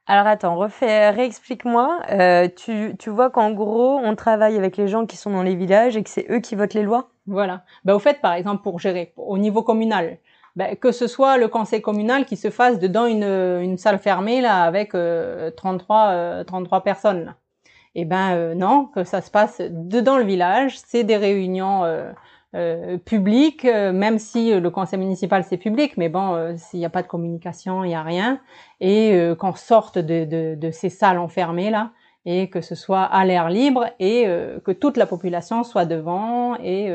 Alors attends, refais, réexplique-moi. Euh, tu, tu vois qu'en gros, on travaille avec les gens qui sont dans les villages et que c'est eux qui votent les lois? Voilà. Ben, au fait, par exemple, pour gérer au niveau communal, ben, que ce soit le conseil communal qui se fasse dedans une, une salle fermée là avec 33 euh, 33 euh, personnes. Là. Eh ben euh, non, que ça se passe dedans le village, c'est des réunions euh, publiques, même si le conseil municipal c'est public, mais bon, s'il n'y a pas de communication, il n'y a rien, et qu'on sorte de, de, de, ces salles enfermées là, et que ce soit à l'air libre et que toute la population soit devant et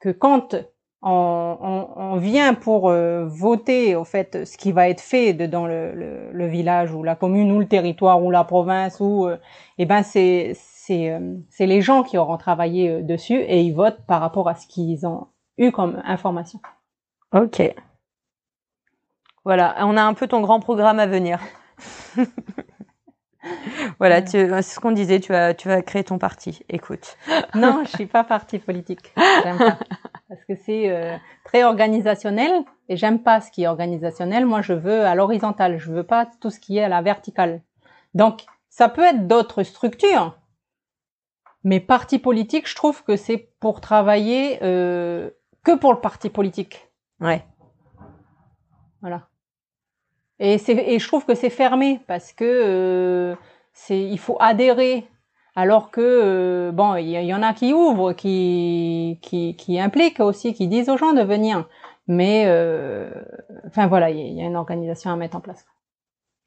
que quand on, on, vient pour euh, voter au fait ce qui va être fait dans le, le, le, village ou la commune ou le territoire ou la province ou euh, eh ben c'est c'est euh, c'est les gens qui auront travaillé dessus et ils votent par rapport à ce qu'ils ont eu comme information. Ok. Voilà, on a un peu ton grand programme à venir. (laughs) voilà, c'est ce qu'on disait, tu vas, tu vas créer ton parti. Écoute. non, je suis pas parti politique. J'aime pas. (laughs) Parce que c'est euh, très organisationnel et j'aime pas ce qui est organisationnel. Moi, je veux à l'horizontale. Je veux pas tout ce qui est à la verticale. Donc, ça peut être d'autres structures. Mais parti politique, je trouve que c'est pour travailler euh, que pour le parti politique. Ouais. Voilà. Et, et je trouve que c'est fermé parce que euh, c'est il faut adhérer alors que euh, bon il y, en a qui ouvrent qui, qui qui impliquent aussi qui disent aux gens de venir mais euh, enfin voilà il y, a une organisation à mettre en place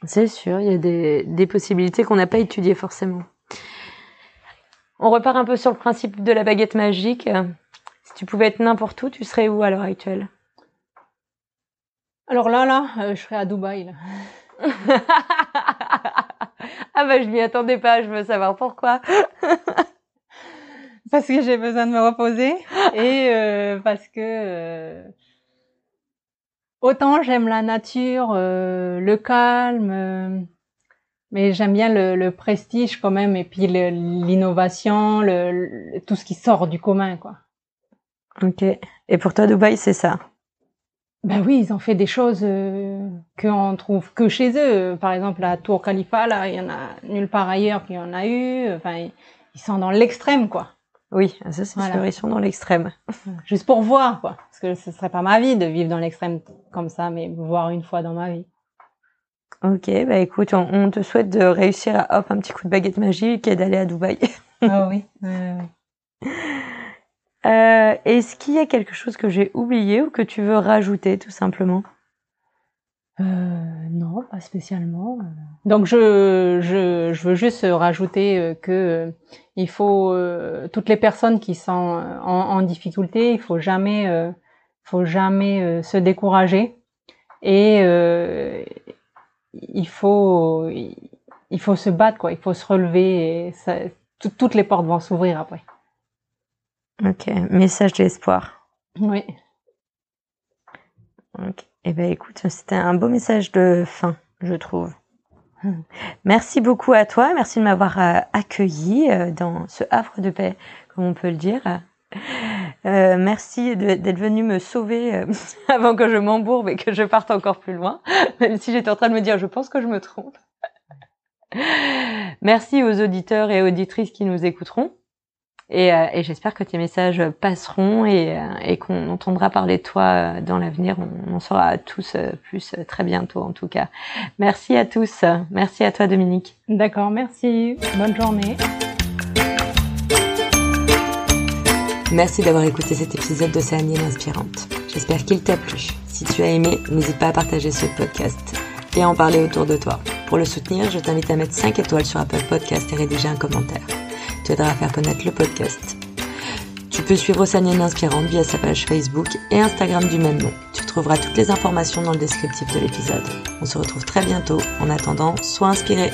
c'est sûr il y a des, des possibilités qu'on n'a pas étudiées forcément on repart un peu sur le principe de la baguette magique si tu pouvais être n'importe où tu serais où à l'heure actuelle? Alors là, là, euh, je serais à Dubaï. Là. (laughs) ah bah je m'y attendais pas, je veux savoir pourquoi. (laughs) parce que j'ai besoin de me reposer et euh, parce que euh, autant j'aime la nature, le calme, Mais j'aime bien le, prestige quand même et puis l'innovation, le, tout ce qui sort du commun, quoi. Ok. Et pour toi, Dubaï, c'est ça? Ben oui, ils ont fait des choses euh, qu'on trouve que chez eux. Par exemple, la Tour Khalifa, là, il y en a nulle part ailleurs qu'il y en a eu. Enfin, ils sont dans l'extrême, quoi. Oui, ça c'est sûr, ils sont dans l'extrême. Juste pour voir, quoi. Parce que ce serait pas ma vie de vivre dans l'extrême comme ça, mais voir une fois dans ma vie. Ok, bah écoute, on, te souhaite de réussir à hop un petit coup de baguette magique et d'aller à Dubaï. Ah oui. (laughs) Euh, Est-ce qu'il y a quelque chose que j'ai oublié ou que tu veux rajouter tout simplement? Euh, non, pas spécialement. Donc je, je, je veux juste rajouter euh, que euh, il faut euh, toutes les personnes qui sont en, difficulté, il faut jamais, faut jamais se décourager et il faut il faut se battre quoi, il faut se relever et toutes les portes vont s'ouvrir après. Ok, message d'espoir. Oui. Ok. Eh ben écoute, c'était un beau message de fin, je trouve. Merci beaucoup à toi, merci de m'avoir euh, accueilli euh, dans ce havre de paix, comme on peut le dire. Euh, merci d'être venu me sauver (laughs) avant que je m'embourbe et que je parte encore plus loin, même si j'étais en train de me dire, je pense que je me trompe. merci aux auditeurs et auditrices qui nous écouteront. Euh, et, j'espère que tes messages passeront et, euh, et qu'on entendra parler de toi euh, dans l'avenir. On en saura tous plus très bientôt en tout cas. Merci à tous. Merci à toi Dominique. D'accord, merci. Bonne journée. Merci d'avoir écouté cet épisode d'Océanienne Inspirante. J'espère qu'il t'a plu. Si tu as aimé, n'hésite pas à partager ce podcast et à en parler autour de toi. Pour le soutenir, je t'invite à mettre 5 étoiles sur Apple Podcast et rédiger un commentaire tu aideras à faire connaître le podcast. Tu peux suivre Océanienne Inspirante via sa page Facebook et Instagram du même nom. Tu trouveras toutes les informations dans le descriptif de l'épisode. On se retrouve très bientôt. En attendant, sois inspiré.